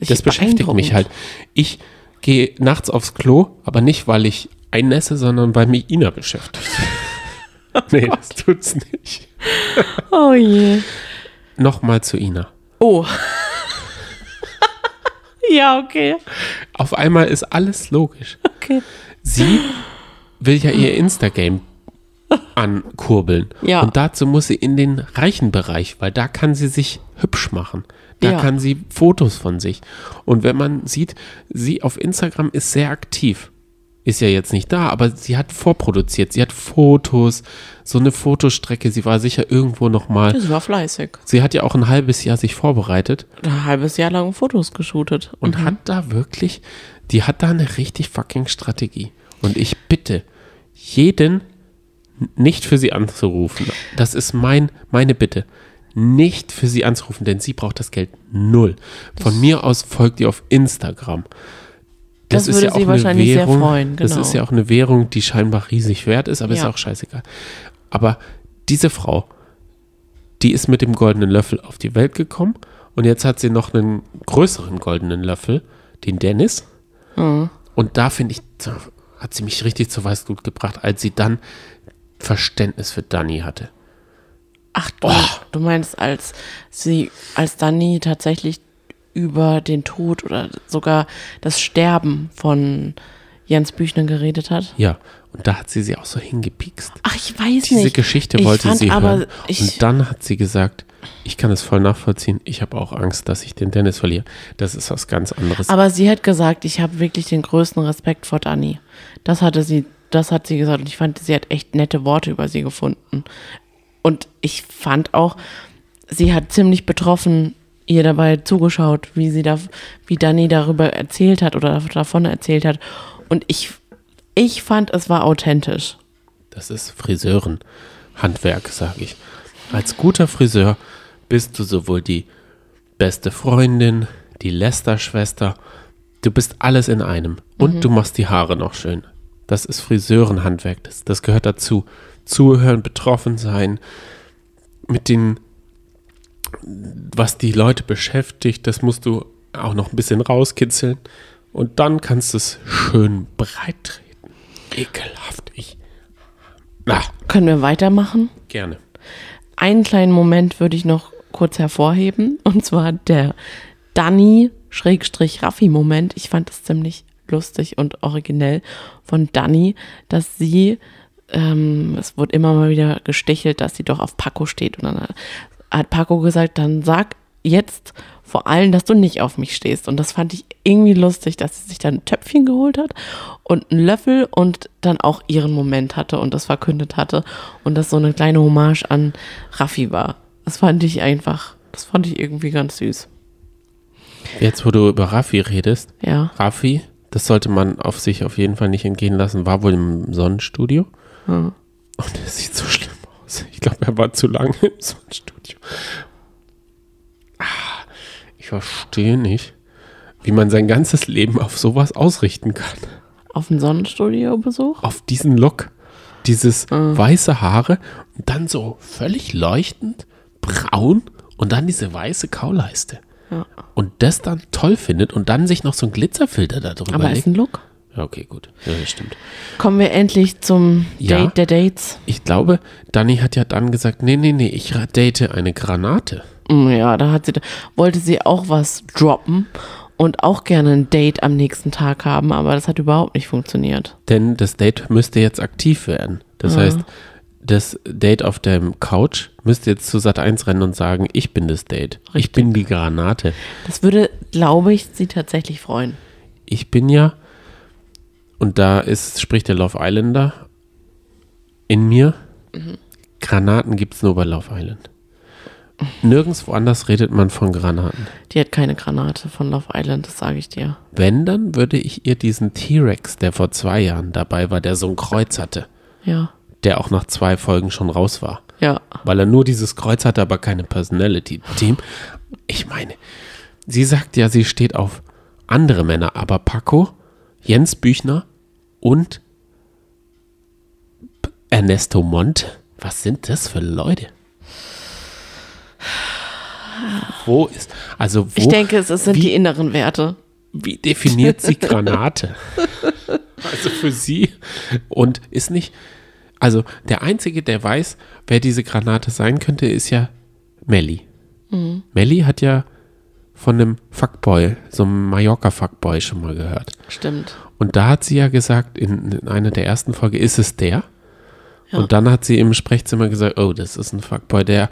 Ich- das beschäftigt mich halt. Ich gehe nachts aufs Klo, aber nicht, weil ich einnässe, sondern weil mich Ina beschäftigt. nee, das tut's nicht. Oh je. Nochmal zu Ina. Oh. ja, okay. Auf einmal ist alles logisch. Okay. Sie will ja ihr Instagram ankurbeln. Ja. Und dazu muss sie in den reichen Bereich, weil da kann sie sich hübsch machen. Da Ja. kann sie Fotos von sich. Und wenn man sieht, sie auf Instagram ist sehr aktiv. Ist ja jetzt nicht da, aber sie hat vorproduziert. Sie hat Fotos, so eine Fotostrecke. Sie war sicher irgendwo nochmal. Sie war fleißig. Sie hat ja auch ein halbes Jahr sich vorbereitet Ein halbes Jahr lang Fotos geshootet. und hat da wirklich, die hat da eine richtig fucking Strategie. Und ich bitte jeden nicht für sie anzurufen. Das ist mein, meine Bitte. Nicht für sie anzurufen, denn sie braucht das Geld null. Von mir aus folgt ihr auf Instagram. Das würde sie wahrscheinlich sehr freuen, Das genau. ist ja auch eine Währung, die scheinbar riesig wert ist, aber ist Ja. auch scheißegal. Aber diese Frau, die ist mit dem goldenen Löffel auf die Welt gekommen und jetzt hat sie noch einen größeren goldenen Löffel, den Dennis. Mhm. Und da finde ich, hat sie mich richtig zu Weißglut gebracht, als sie dann Verständnis für Dani hatte. Ach du, du meinst, als sie, als Dani tatsächlich über den Tod oder sogar das Sterben von Jens Büchner geredet hat? Ja, und da hat sie sie auch so hingepiekst. Ach, ich weiß Diese nicht. Geschichte Ich wollte sie hören. Und dann hat sie gesagt, ich kann es voll nachvollziehen, ich habe auch Angst, dass ich den Dennis verliere. Das ist was ganz anderes. aber sie hat gesagt, ich habe wirklich den größten Respekt vor Dani. Das hatte sie, das hat sie gesagt und ich fand, sie hat echt nette Worte über sie gefunden. Und ich fand auch, sie hat ziemlich betroffen ihr dabei zugeschaut, wie sie da, wie Dani darüber erzählt hat oder davon erzählt hat. Und ich, ich fand, es war authentisch. Das ist Friseurenhandwerk, sage ich. Als guter Friseur bist du sowohl die beste Freundin, die Lästerschwester, du bist alles in einem. Und du machst die Haare noch schön. Das ist Friseurenhandwerk, das, das gehört dazu. Zuhören, betroffen sein, mit den, was die Leute beschäftigt, das musst du auch noch ein bisschen rauskitzeln. Und dann kannst du es schön breit treten. Ekelhaft, ich. Na, Können wir weitermachen? gerne. einen kleinen Moment würde ich noch kurz hervorheben. Und zwar der Danny-Raffi-Moment. Ich fand das ziemlich lustig und originell von Danny, dass sie, ähm, es wurde immer mal wieder gestichelt, dass sie doch auf Paco steht. Und dann hat Paco gesagt, dann sag jetzt vor allem, dass du nicht auf mich stehst. Und das fand ich irgendwie lustig, dass sie sich dann ein Töpfchen geholt hat und einen Löffel und dann auch ihren Moment hatte und das verkündet hatte. Und das so eine kleine Hommage an Raffi war. Das fand ich einfach, das fand ich irgendwie ganz süß. Jetzt, wo du über Raffi redest, Ja. Raffi, das sollte man auf sich auf jeden Fall nicht entgehen lassen, war wohl im Sonnenstudio. Hm. Und er sieht so schlimm aus. Ich glaube, er war zu lange im Sonnenstudio. Ah, ich verstehe nicht, wie man sein ganzes Leben auf sowas ausrichten kann. Auf einen Sonnenstudio-Besuch? Auf diesen Look. Dieses Mhm. weiße Haare und dann so völlig leuchtend braun und dann diese weiße Kauleiste. Ja. Und das dann toll findet und dann sich noch so ein Glitzerfilter da drüber Aber legt. ist ein Look. Ja, okay, gut. Ja, das stimmt. Kommen wir endlich zum Ja. Date der Dates. Ich glaube, Dani hat ja dann gesagt, nee, nee, nee, ich date eine Granate. Mm, Ja, da hat sie, wollte sie auch was droppen und auch gerne ein Date am nächsten Tag haben, aber das hat überhaupt nicht funktioniert. Denn das Date müsste jetzt aktiv werden. Das Ja. heißt, das Date auf der Couch müsste jetzt zu Sat 1 rennen und sagen, ich bin das Date. Ich Richtig. bin die Granate. Das würde, glaube ich, sie tatsächlich freuen. Ich bin ja, und da ist, spricht der Love Islander in mir, Granaten gibt es nur bei Love Island. Nirgends woanders redet man von Granaten. Die hat keine Granate von Love Island, das sage ich dir. Wenn, dann würde ich ihr diesen T-Rex, der vor zwei Jahren dabei war, der so ein Kreuz hatte, Ja. Der auch nach zwei Folgen schon raus war, Ja. weil er nur dieses Kreuz hatte, aber keine Personality. Team. Ich meine, sie sagt ja, sie steht auf andere Männer, aber Paco, Jens Büchner und Ernesto Monte, was sind das für Leute? Wo ist, also wo, Ich denke, es, sind wie- die inneren Werte. wie definiert sie Granate? also für sie und ist nicht, also der Einzige, der weiß, wer diese Granate sein könnte, ist ja Melly. Melly hat ja von einem Fuckboy, so einem Mallorca-Fuckboy schon mal gehört. Stimmt. Und da hat sie ja gesagt, in, in einer der ersten Folge, ist es der? Ja. Und dann hat sie im Sprechzimmer gesagt, oh, das ist ein Fuckboy, der,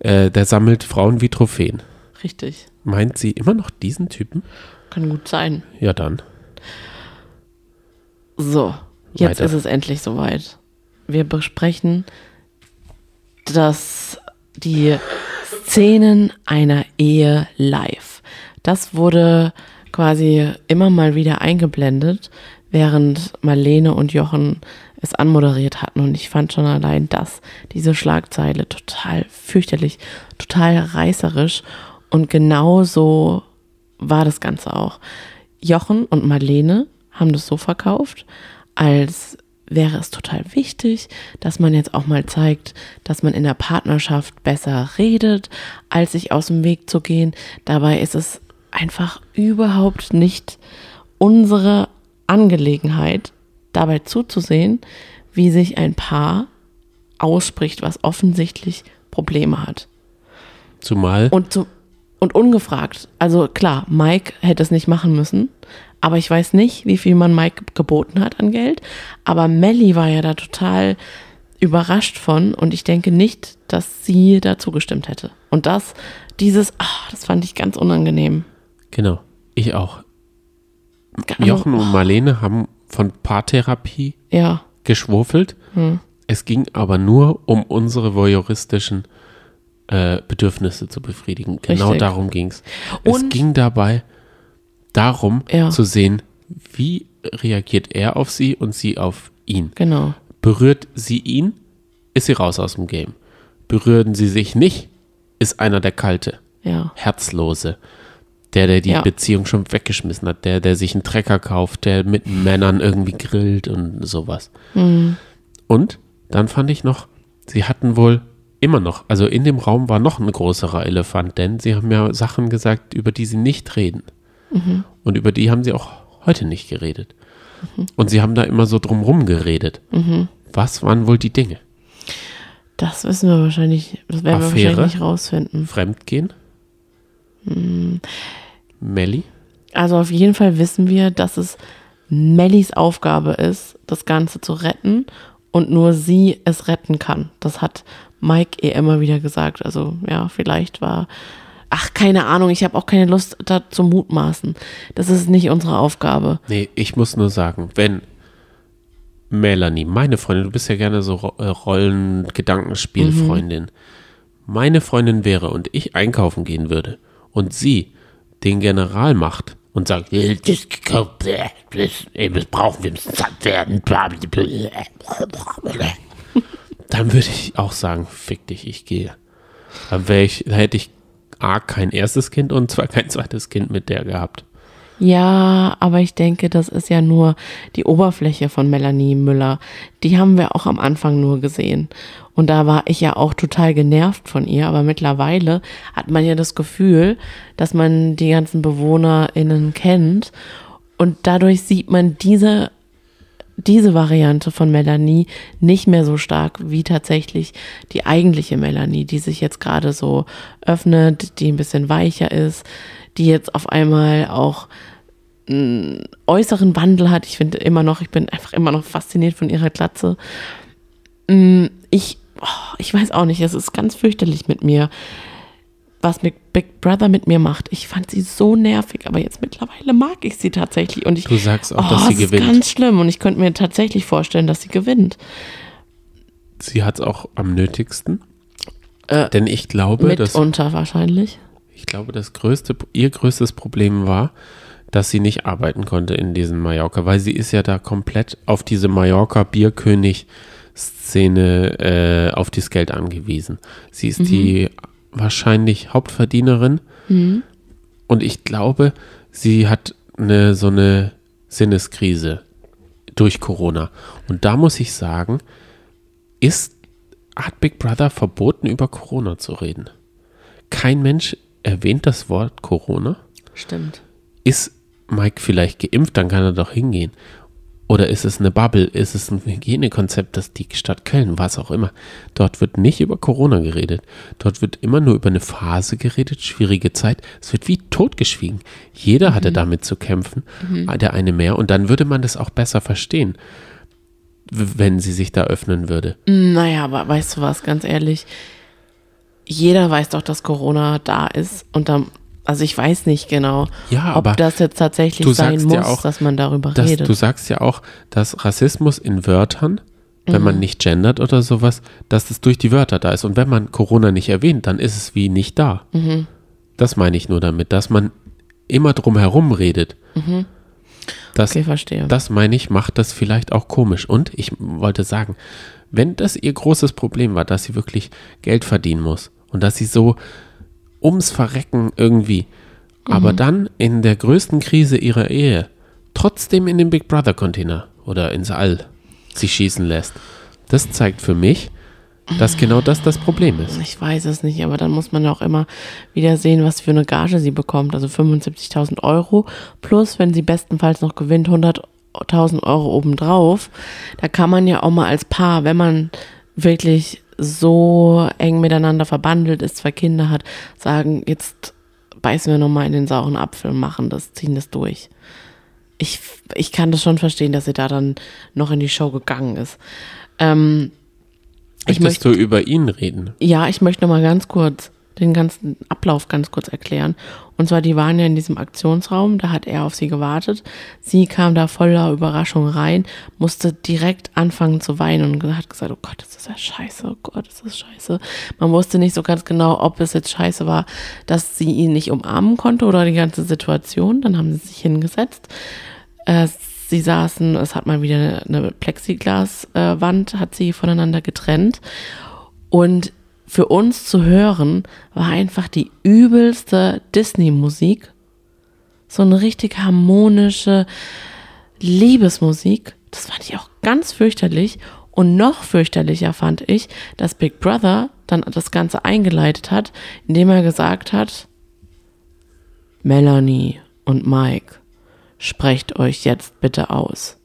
äh, der sammelt Frauen wie Trophäen. Richtig. Meint sie immer noch diesen Typen? Kann gut sein. Ja, dann. So, jetzt Weiter. ist es endlich soweit. Wir besprechen das, die Szenen einer Ehe live. Das wurde quasi immer mal wieder eingeblendet, während Marlene und Jochen es anmoderiert hatten. Und ich fand schon allein das, diese Schlagzeile total fürchterlich, total reißerisch. Und genau so war das Ganze auch. Jochen und Marlene haben das so verkauft, als wäre es total wichtig, dass man jetzt auch mal zeigt, dass man in der Partnerschaft besser redet, als sich aus dem Weg zu gehen. Dabei ist es einfach überhaupt nicht unsere Angelegenheit, dabei zuzusehen, wie sich ein Paar ausspricht, was offensichtlich Probleme hat. Zumal Und, zu, und ungefragt. Also klar, Mike hätte es nicht machen müssen. Aber ich weiß nicht, wie viel man Mike geboten hat an Geld. Aber Melly war ja da total überrascht von. Und ich denke nicht, dass sie da zugestimmt hätte. Und das, dieses, ah, das fand ich ganz unangenehm. Genau, ich auch. Also, Jochen und Marlene haben von Paartherapie Ja, geschwurfelt. Hm. Es ging aber nur um unsere voyeuristischen äh, Bedürfnisse zu befriedigen. Genau Richtig. darum ging es. Es ging dabei darum Ja. zu sehen, wie reagiert er auf sie und sie auf ihn. genau. Berührt sie ihn, ist sie raus aus dem Game. Berühren sie sich nicht, ist einer der Kalte. Ja, Herzlose. Der, der die Ja. Beziehung schon weggeschmissen hat, der, der sich einen Trecker kauft, der mit Männern irgendwie grillt und sowas. Mhm. Und dann fand ich noch, sie hatten wohl immer noch, also in dem Raum war noch ein größerer Elefant, denn sie haben ja Sachen gesagt, über die sie nicht reden. Mhm. Und über die haben sie auch heute nicht geredet. Und sie haben da immer so drumrum geredet. Mhm. Was waren wohl die Dinge? das wissen wir wahrscheinlich, das werden wir Affäre? wahrscheinlich nicht rausfinden. Fremdgehen? Mhm. Melli? Also auf jeden Fall wissen wir, dass es Mellys Aufgabe ist, das Ganze zu retten und nur sie es retten kann. Das hat Mike eh immer wieder gesagt. Also ja, vielleicht war, ach keine Ahnung, ich habe auch keine Lust da zu mutmaßen. Das ist nicht unsere Aufgabe. Nee, ich muss nur sagen, wenn Melanie, meine Freundin, du bist ja gerne so äh, Rollen-Gedankenspielfreundin, meine Freundin wäre und ich einkaufen gehen würde und sie den General macht und sagt, "Äh, das, das, das brauchen wir, müssen satt werden. Dann würde ich auch sagen, fick dich, ich gehe. Dann, ich, dann hätte ich A, kein erstes Kind und zwar kein zweites Kind mit der gehabt. Ja, aber ich denke, das ist ja nur die Oberfläche von Melanie Müller. Die haben wir auch am Anfang nur gesehen. Und da war ich ja auch total genervt von ihr. Aber mittlerweile hat man ja das Gefühl, dass man die ganzen BewohnerInnen kennt. Und dadurch sieht man diese, diese Variante von Melanie nicht mehr so stark wie tatsächlich die eigentliche Melanie, die sich jetzt gerade so öffnet, die ein bisschen weicher ist, die jetzt auf einmal auch einen äußeren Wandel hat. Ich finde immer noch, ich bin einfach immer noch fasziniert von ihrer Glatze. Mm, Ich, oh, ich weiß auch nicht, es ist ganz fürchterlich mit mir, was Big Brother mit mir macht. Ich fand sie so nervig, aber jetzt mittlerweile mag ich sie tatsächlich. Und ich, Du sagst auch, oh, dass sie gewinnt. ist ganz schlimm und ich könnte mir tatsächlich vorstellen, dass sie gewinnt. Sie hat es auch am nötigsten. Äh, Denn ich glaube, dass Mitunter wahrscheinlich. Ich glaube, das größte, ihr größtes Problem war, dass sie nicht arbeiten konnte in diesem Mallorca, weil sie ist ja da komplett auf diese Mallorca-Bierkönig-Szene, äh, auf das Geld angewiesen. Sie ist die wahrscheinlich Hauptverdienerin und ich glaube, sie hat eine, so eine Sinneskrise durch Corona. Und da muss ich sagen, ist, hat Big Brother verboten, über Corona zu reden? Kein Mensch erwähnt das Wort Corona. Stimmt. Ist Mike vielleicht geimpft, dann kann er doch hingehen. Oder ist es eine Bubble? Ist es ein Hygienekonzept, das die Stadt Köln, was auch immer? Dort wird nicht über Corona geredet. Dort wird immer nur über eine Phase geredet, schwierige Zeit. Es wird wie totgeschwiegen. Jeder hatte damit zu kämpfen, der eine mehr. Und dann würde man das auch besser verstehen, wenn sie sich da öffnen würde. Naja, aber weißt du was, ganz ehrlich, jeder weiß doch, dass Corona da ist und dann, also ich weiß nicht genau, Ja, ob das jetzt tatsächlich sein muss, ja auch, dass man darüber Das, redet. du sagst ja auch, dass Rassismus in Wörtern, wenn Mhm. man nicht gendert oder sowas, dass es durch die Wörter da ist. Und wenn man Corona nicht erwähnt, dann ist es wie nicht da. Mhm. Das meine ich nur damit, dass man immer drum herum redet. Das, Mhm. okay, verstehe. das meine ich, macht das vielleicht auch komisch. Und ich wollte sagen, wenn das ihr großes Problem war, dass sie wirklich Geld verdienen muss und dass sie so ums Verrecken irgendwie, aber dann in der größten Krise ihrer Ehe trotzdem in den Big Brother Container oder ins All sie schießen lässt, das zeigt für mich, dass genau das das Problem ist. ich weiß es nicht, aber dann muss man auch immer wieder sehen, was für eine Gage sie bekommt. Also 75.000 Euro plus, wenn sie bestenfalls noch gewinnt, 100.000 Euro obendrauf. Da kann man ja auch mal als Paar, wenn man wirklich so eng miteinander verbandelt ist, zwei Kinder hat, sagen, jetzt beißen wir nochmal in den sauren Apfel und machen das, ziehen das durch. Ich, ich kann das schon verstehen, dass sie da dann noch in die Show gegangen ist. Ähm, ich Möchtest du über ihn reden? ja, ich möchte noch mal ganz kurz den ganzen Ablauf ganz kurz erklären. Und zwar, die waren ja in diesem Aktionsraum, da hat er auf sie gewartet. Sie kam da voller Überraschung rein, musste direkt anfangen zu weinen und hat gesagt, oh Gott, das ist ja scheiße, oh Gott, das ist scheiße. Man wusste nicht so ganz genau, ob es jetzt scheiße war, dass sie ihn nicht umarmen konnte oder die ganze Situation. Dann haben sie sich hingesetzt. Äh, sie saßen, es hat mal wieder eine Plexiglaswand, hat sie voneinander getrennt. Und für uns zu hören war einfach die übelste Disney-Musik. So eine richtig harmonische Liebesmusik. Das fand ich auch ganz fürchterlich. Und noch fürchterlicher fand ich, dass Big Brother dann das Ganze eingeleitet hat, indem er gesagt hat, Melanie und Mike, sprecht euch jetzt bitte aus.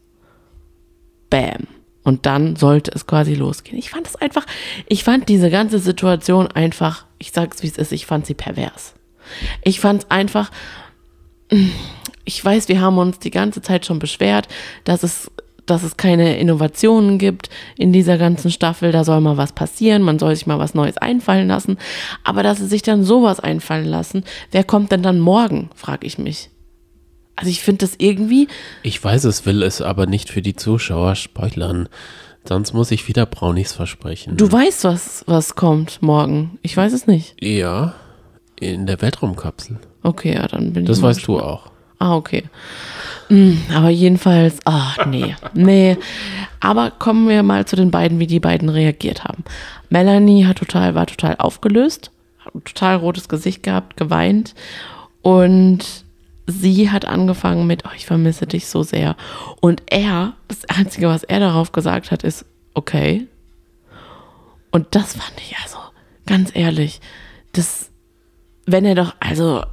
Bam. Und dann sollte es quasi losgehen. Ich fand es einfach, ich fand diese ganze Situation einfach, ich sag's wie es ist, ich fand sie pervers. Ich fand es einfach, ich weiß, wir haben uns die ganze Zeit schon beschwert, dass es, dass es keine Innovationen gibt in dieser ganzen Staffel. Da soll mal was passieren, man soll sich mal was Neues einfallen lassen. Aber dass sie sich dann sowas einfallen lassen, wer kommt denn dann morgen, frage ich mich. Also ich finde das irgendwie, Ich weiß es, will es aber nicht für die Zuschauer spoilern. Sonst muss ich wieder Brownies versprechen. du weißt, was, was kommt morgen. Ich weiß es nicht. Ja, in der Weltraumkapsel. Okay, ja, dann bin ich. Das weißt du auch. Ah, okay. Hm, Aber jedenfalls, ach nee, nee. Aber kommen wir mal zu den beiden, wie die beiden reagiert haben. Melanie hat total, war total aufgelöst, hat total rotes Gesicht gehabt, geweint und sie hat angefangen mit, oh, ich vermisse dich so sehr. Und er, das Einzige, was er darauf gesagt hat, ist, okay. Und das fand ich also, ganz ehrlich, das, wenn er doch, also,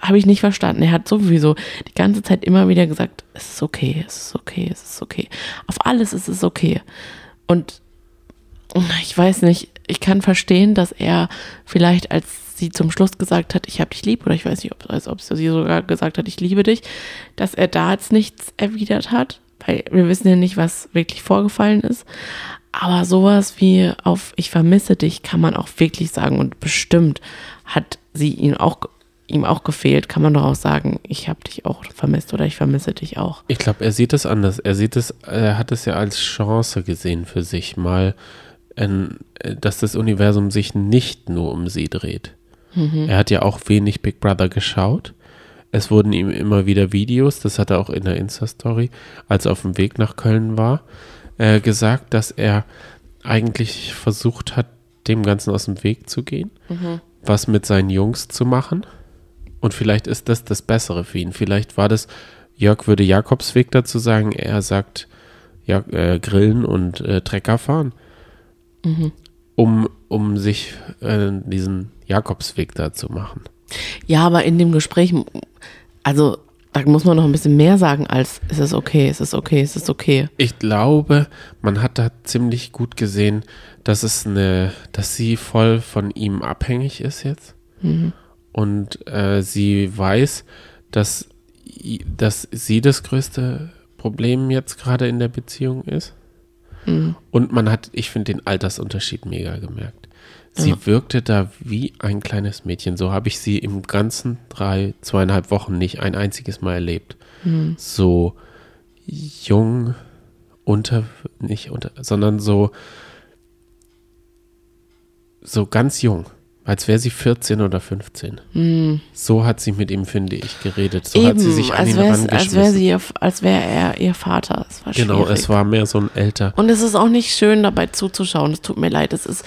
habe ich nicht verstanden. Er hat sowieso die ganze Zeit immer wieder gesagt, es ist okay, es ist okay, es ist okay. Auf alles ist es okay. Und ich weiß nicht, ich kann verstehen, dass er vielleicht, als sie zum Schluss gesagt hat, ich habe dich lieb, oder ich weiß nicht, ob, als ob sie sogar gesagt hat, ich liebe dich, dass er da jetzt nichts erwidert hat, weil wir wissen ja nicht, was wirklich vorgefallen ist. Aber sowas wie auf Ich vermisse dich kann man auch wirklich sagen und bestimmt hat sie ihn auch, ihm auch gefehlt, kann man doch auch sagen, ich habe dich auch vermisst oder ich vermisse dich auch. Ich glaube, er sieht es anders. Er sieht es, er hat es ja als Chance gesehen für sich, mal, dass das Universum sich nicht nur um sie dreht. Er hat ja auch wenig Big Brother geschaut. Es wurden ihm immer wieder Videos, das hat er auch in der Insta-Story, als er auf dem Weg nach Köln war, äh, gesagt, dass er eigentlich versucht hat, dem Ganzen aus dem Weg zu gehen, was mit seinen Jungs zu machen. Und vielleicht ist das das Bessere für ihn. Vielleicht war das, Jörg würde Jakobsweg dazu sagen, er sagt ja, äh, Grillen und äh, Trecker fahren, um, um sich äh, diesen Jakobsweg da zu machen. Ja, aber in dem Gespräch, also da muss man noch ein bisschen mehr sagen als es ist okay, es ist okay, es ist okay. Ich glaube, man hat da ziemlich gut gesehen, dass es eine, dass sie voll von ihm abhängig ist jetzt. Und äh, sie weiß, dass, dass sie das größte Problem jetzt gerade in der Beziehung ist. Und man hat, ich finde, den Altersunterschied mega gemerkt. Sie wirkte da wie ein kleines Mädchen. So habe ich sie im ganzen drei, zweieinhalb Wochen nicht ein einziges Mal erlebt. So jung, unter, nicht unter, sondern so, so ganz jung. Als wäre sie 14 oder 15. So hat sie mit ihm, finde ich, geredet. So hat sie sich an als ihn wäre als wäre ihr- als wäre er ihr Vater. Es war genau, schwierig. es war mehr so ein älter. Und es ist auch nicht schön, dabei zuzuschauen. Es tut mir leid. Es ist,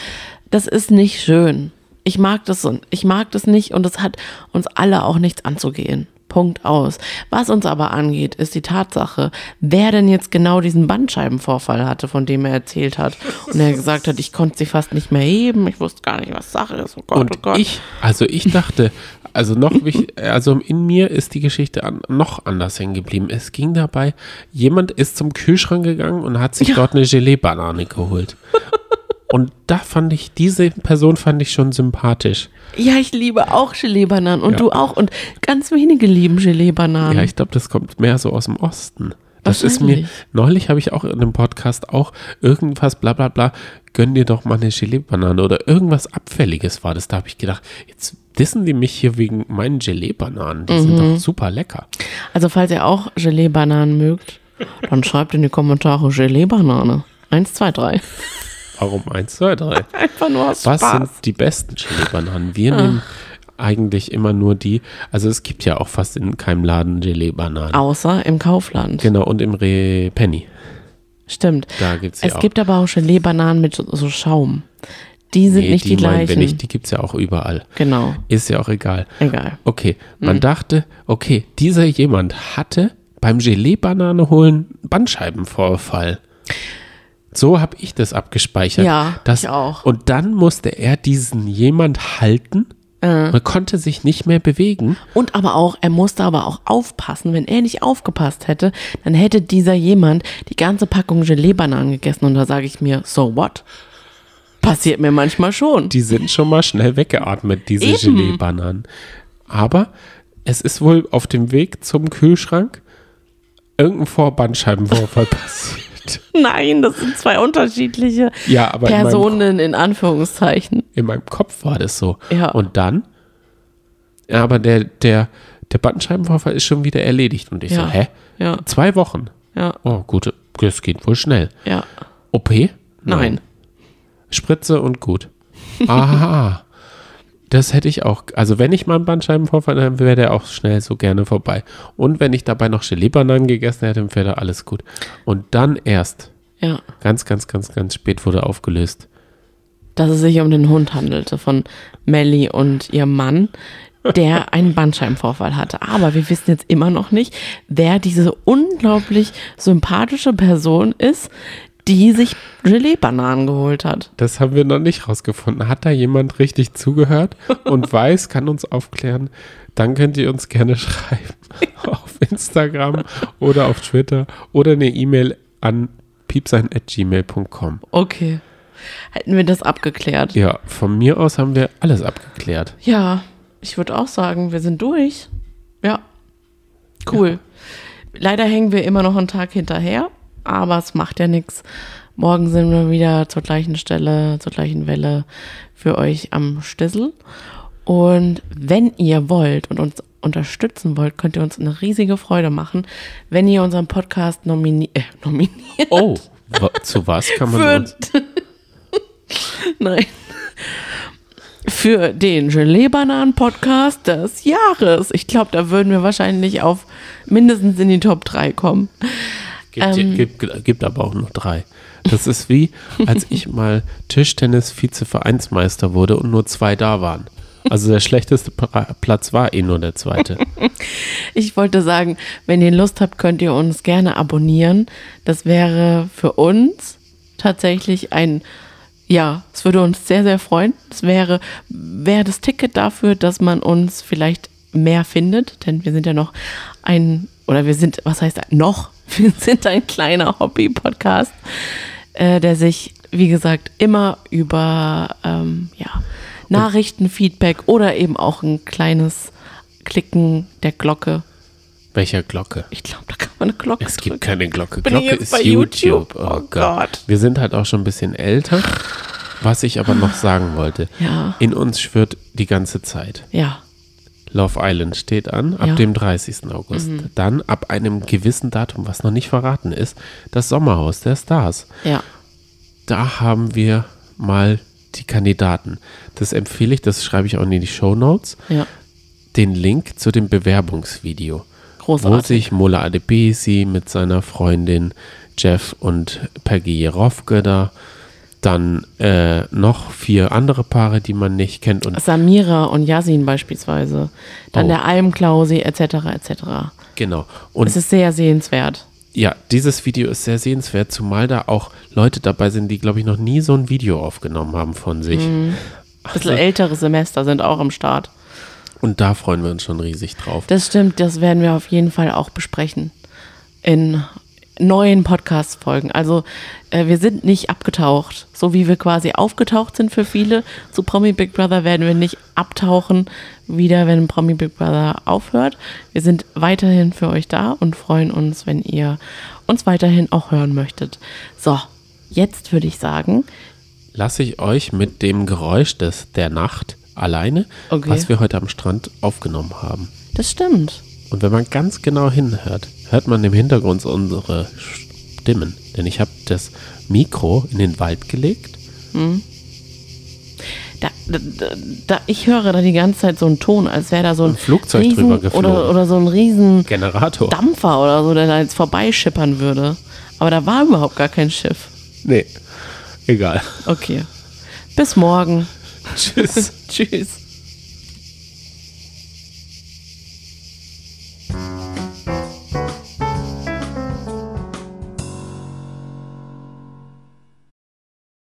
das ist nicht schön. Ich mag das ich mag das nicht und es hat uns alle auch nichts anzugehen. Punkt aus. Was uns aber angeht, ist die Tatsache, wer denn jetzt genau diesen Bandscheibenvorfall hatte, von dem er erzählt hat. Und er gesagt hat, ich konnte sie fast nicht mehr heben, ich wusste gar nicht, was Sache ist. Oh Gott, Und oh Gott. ich, also ich dachte, also noch, wich- also in mir ist die Geschichte an, noch anders hängen geblieben. Es ging dabei, jemand ist zum Kühlschrank gegangen und hat sich dort eine Gelee-Banane geholt. Und da fand ich, diese Person fand ich schon sympathisch. ja, ich liebe auch Gelee-Bananen und Ja. du auch. Und ganz wenige lieben Gelee-Bananen. Ja, ich glaube, das kommt mehr so aus dem Osten. Das ist mir, neulich habe ich auch in einem Podcast auch irgendwas, bla bla bla, gönn dir doch mal eine Gelee-Banane oder irgendwas Abfälliges war das. Da habe ich gedacht, jetzt dissen die mich hier wegen meinen Gelee-Bananen. Die sind doch super lecker. Also falls ihr auch Gelee-Bananen mögt, dann schreibt in die Kommentare Gelee-Banane. Eins, zwei, drei. Warum eins, zwei, drei? Einfach nur aus Was Spaß. sind die besten Gelee-Bananen? Wir nehmen eigentlich immer nur die, also es gibt ja auch fast in keinem Laden Gelee-Bananen. Außer im Kaufland. Genau, und im Re Penny. Stimmt. Da gibt es ja Es auch. gibt aber auch Gelee-Bananen mit so, Schaum. Die sind Nee, nicht die, wir gleichen. nicht, die gibt es ja auch überall. Genau. Ist ja auch egal. Egal. Okay, Mhm. man dachte, okay, dieser jemand hatte beim Gelee-Banane holen Bandscheibenvorfall. So habe ich das abgespeichert. Ja, das, ich auch. Und dann musste er diesen jemand halten. Äh. Man konnte sich nicht mehr bewegen. Und aber auch, er musste aber auch aufpassen. Wenn er nicht aufgepasst hätte, dann hätte dieser jemand die ganze Packung Gelee-Bananen gegessen. Und da sage ich mir, so what? Passiert mir manchmal schon. Die sind schon mal schnell weggeatmet, diese. Gelee-Bananen. Aber es ist wohl auf dem Weg zum Kühlschrank irgendein Vorbandscheibenvorfall passiert. Nein, das sind zwei unterschiedliche Ja, aber in meinem Personen in Anführungszeichen. In meinem Kopf war das so. Ja. Und dann, ja, aber der, der, der Bandscheibenvorfall ist schon wieder erledigt. Und ich Ja. so, hä? Ja, Zwei Wochen. ja, Oh, gut, das geht wohl schnell. ja. OP? Nein. Spritze und gut. Aha. Das hätte ich auch. Also wenn ich mal einen Bandscheibenvorfall hätte, wäre der auch schnell so gerne vorbei. Und wenn ich dabei noch Gelee-Bananen gegessen hätte, wäre da alles gut. Und dann erst, Ja, ganz, ganz, ganz, ganz spät wurde aufgelöst. dass es sich um den Hund handelte von Melly und ihrem Mann, der einen Bandscheibenvorfall hatte. Aber wir wissen jetzt immer noch nicht, wer diese unglaublich sympathische Person ist, die sich Gelee-Bananen geholt hat. Das haben wir noch nicht rausgefunden. Hat da jemand richtig zugehört und weiß, kann uns aufklären? Dann könnt ihr uns gerne schreiben auf Instagram oder auf Twitter oder eine E-Mail an piepsein.gmail.com. Okay. Hätten wir das abgeklärt? Ja, von mir aus haben wir alles abgeklärt. Ja, ich würde auch sagen, wir sind durch. Ja. Cool. Leider hängen wir immer noch einen Tag hinterher, aber es macht ja nichts. Morgen sind wir wieder zur gleichen Stelle, zur gleichen Welle für euch am Stissel. Und wenn ihr wollt und uns unterstützen wollt, könnt ihr uns eine riesige Freude machen, wenn ihr unseren Podcast nomini äh, nominiert. Oh, wa zu was kann man Für, uns? Nein. Für den Gelee-Bananen-Podcast des Jahres. Ich glaube, da würden wir wahrscheinlich auf mindestens in die Top 3 kommen. Gibt, ähm, gibt, gibt aber auch nur drei. Das ist wie, als ich mal Tischtennis-Vize-Vereinsmeister wurde und nur zwei da waren. Also der schlechteste Platz war eh nur der zweite. Ich wollte sagen, wenn ihr Lust habt, könnt ihr uns gerne abonnieren. Das wäre für uns tatsächlich ein, ja, es würde uns sehr, sehr freuen. Es wäre, wäre das Ticket dafür, dass man uns vielleicht mehr findet, denn wir sind ja noch ein, oder wir sind, was heißt noch? Wir sind ein kleiner Hobby-Podcast, äh, der sich, wie gesagt, immer über, ähm, ja, Nachrichten, Feedback oder eben auch ein kleines Klicken der Glocke Welcher Glocke? ich glaube, da kann man eine Glocke Es gibt drücken. keine Glocke. Bin Glocke ist bei YouTube. YouTube? Oh Gott. Wir sind halt auch schon ein bisschen älter. Was ich aber noch sagen wollte. Ja. In uns schwirrt die ganze Zeit. Ja, Love Island steht an, ab Ja. Mhm. dem 30. August. Dann ab einem gewissen Datum, was noch nicht verraten ist, das Sommerhaus der Stars. ja. Da haben wir mal die Kandidaten. Das empfehle ich, das schreibe ich auch in die Show Notes. Ja, Den Link zu dem Bewerbungsvideo. Wo großartig. sich Mola Adebisi mit seiner Freundin Jeff und Peggy Jerofke da, dann äh, noch vier andere Paare, die man nicht kennt und Samira und Yasin beispielsweise. Dann Oh. der Almklausi etc. etc. genau. Und Es ist sehr sehenswert. ja, dieses Video ist sehr sehenswert, zumal da auch Leute dabei sind, die, glaube ich, noch nie so ein Video aufgenommen haben von sich. Ein bisschen ältere Semester sind auch am Start. Und da freuen wir uns schon riesig drauf. Das stimmt, das werden wir auf jeden Fall auch besprechen in neuen Podcast-Folgen. Also äh, wir sind nicht abgetaucht, so wie wir quasi aufgetaucht sind für viele. Zu Promi Big Brother werden wir nicht abtauchen wieder, wenn Promi Big Brother aufhört. Wir sind weiterhin für euch da und freuen uns, wenn ihr uns weiterhin auch hören möchtet. So, jetzt würde ich sagen, Lasse ich euch mit dem Geräusch des, der Nacht alleine, Okay. was wir heute am Strand aufgenommen haben. das stimmt. Und wenn man ganz genau hinhört, hört man im Hintergrund so unsere Stimmen. Denn ich habe das Mikro in den Wald gelegt. Da, da, da- da, ich höre da die ganze Zeit so einen Ton, als wäre da so ein, Ein Flugzeug riesen, drüber geflogen. oder, oder so ein riesen Generator. Dampfer oder so, der da jetzt vorbeischippern würde. Aber da war überhaupt gar kein Schiff. Nee, egal. Okay. Bis morgen. Tschüss. Tschüss.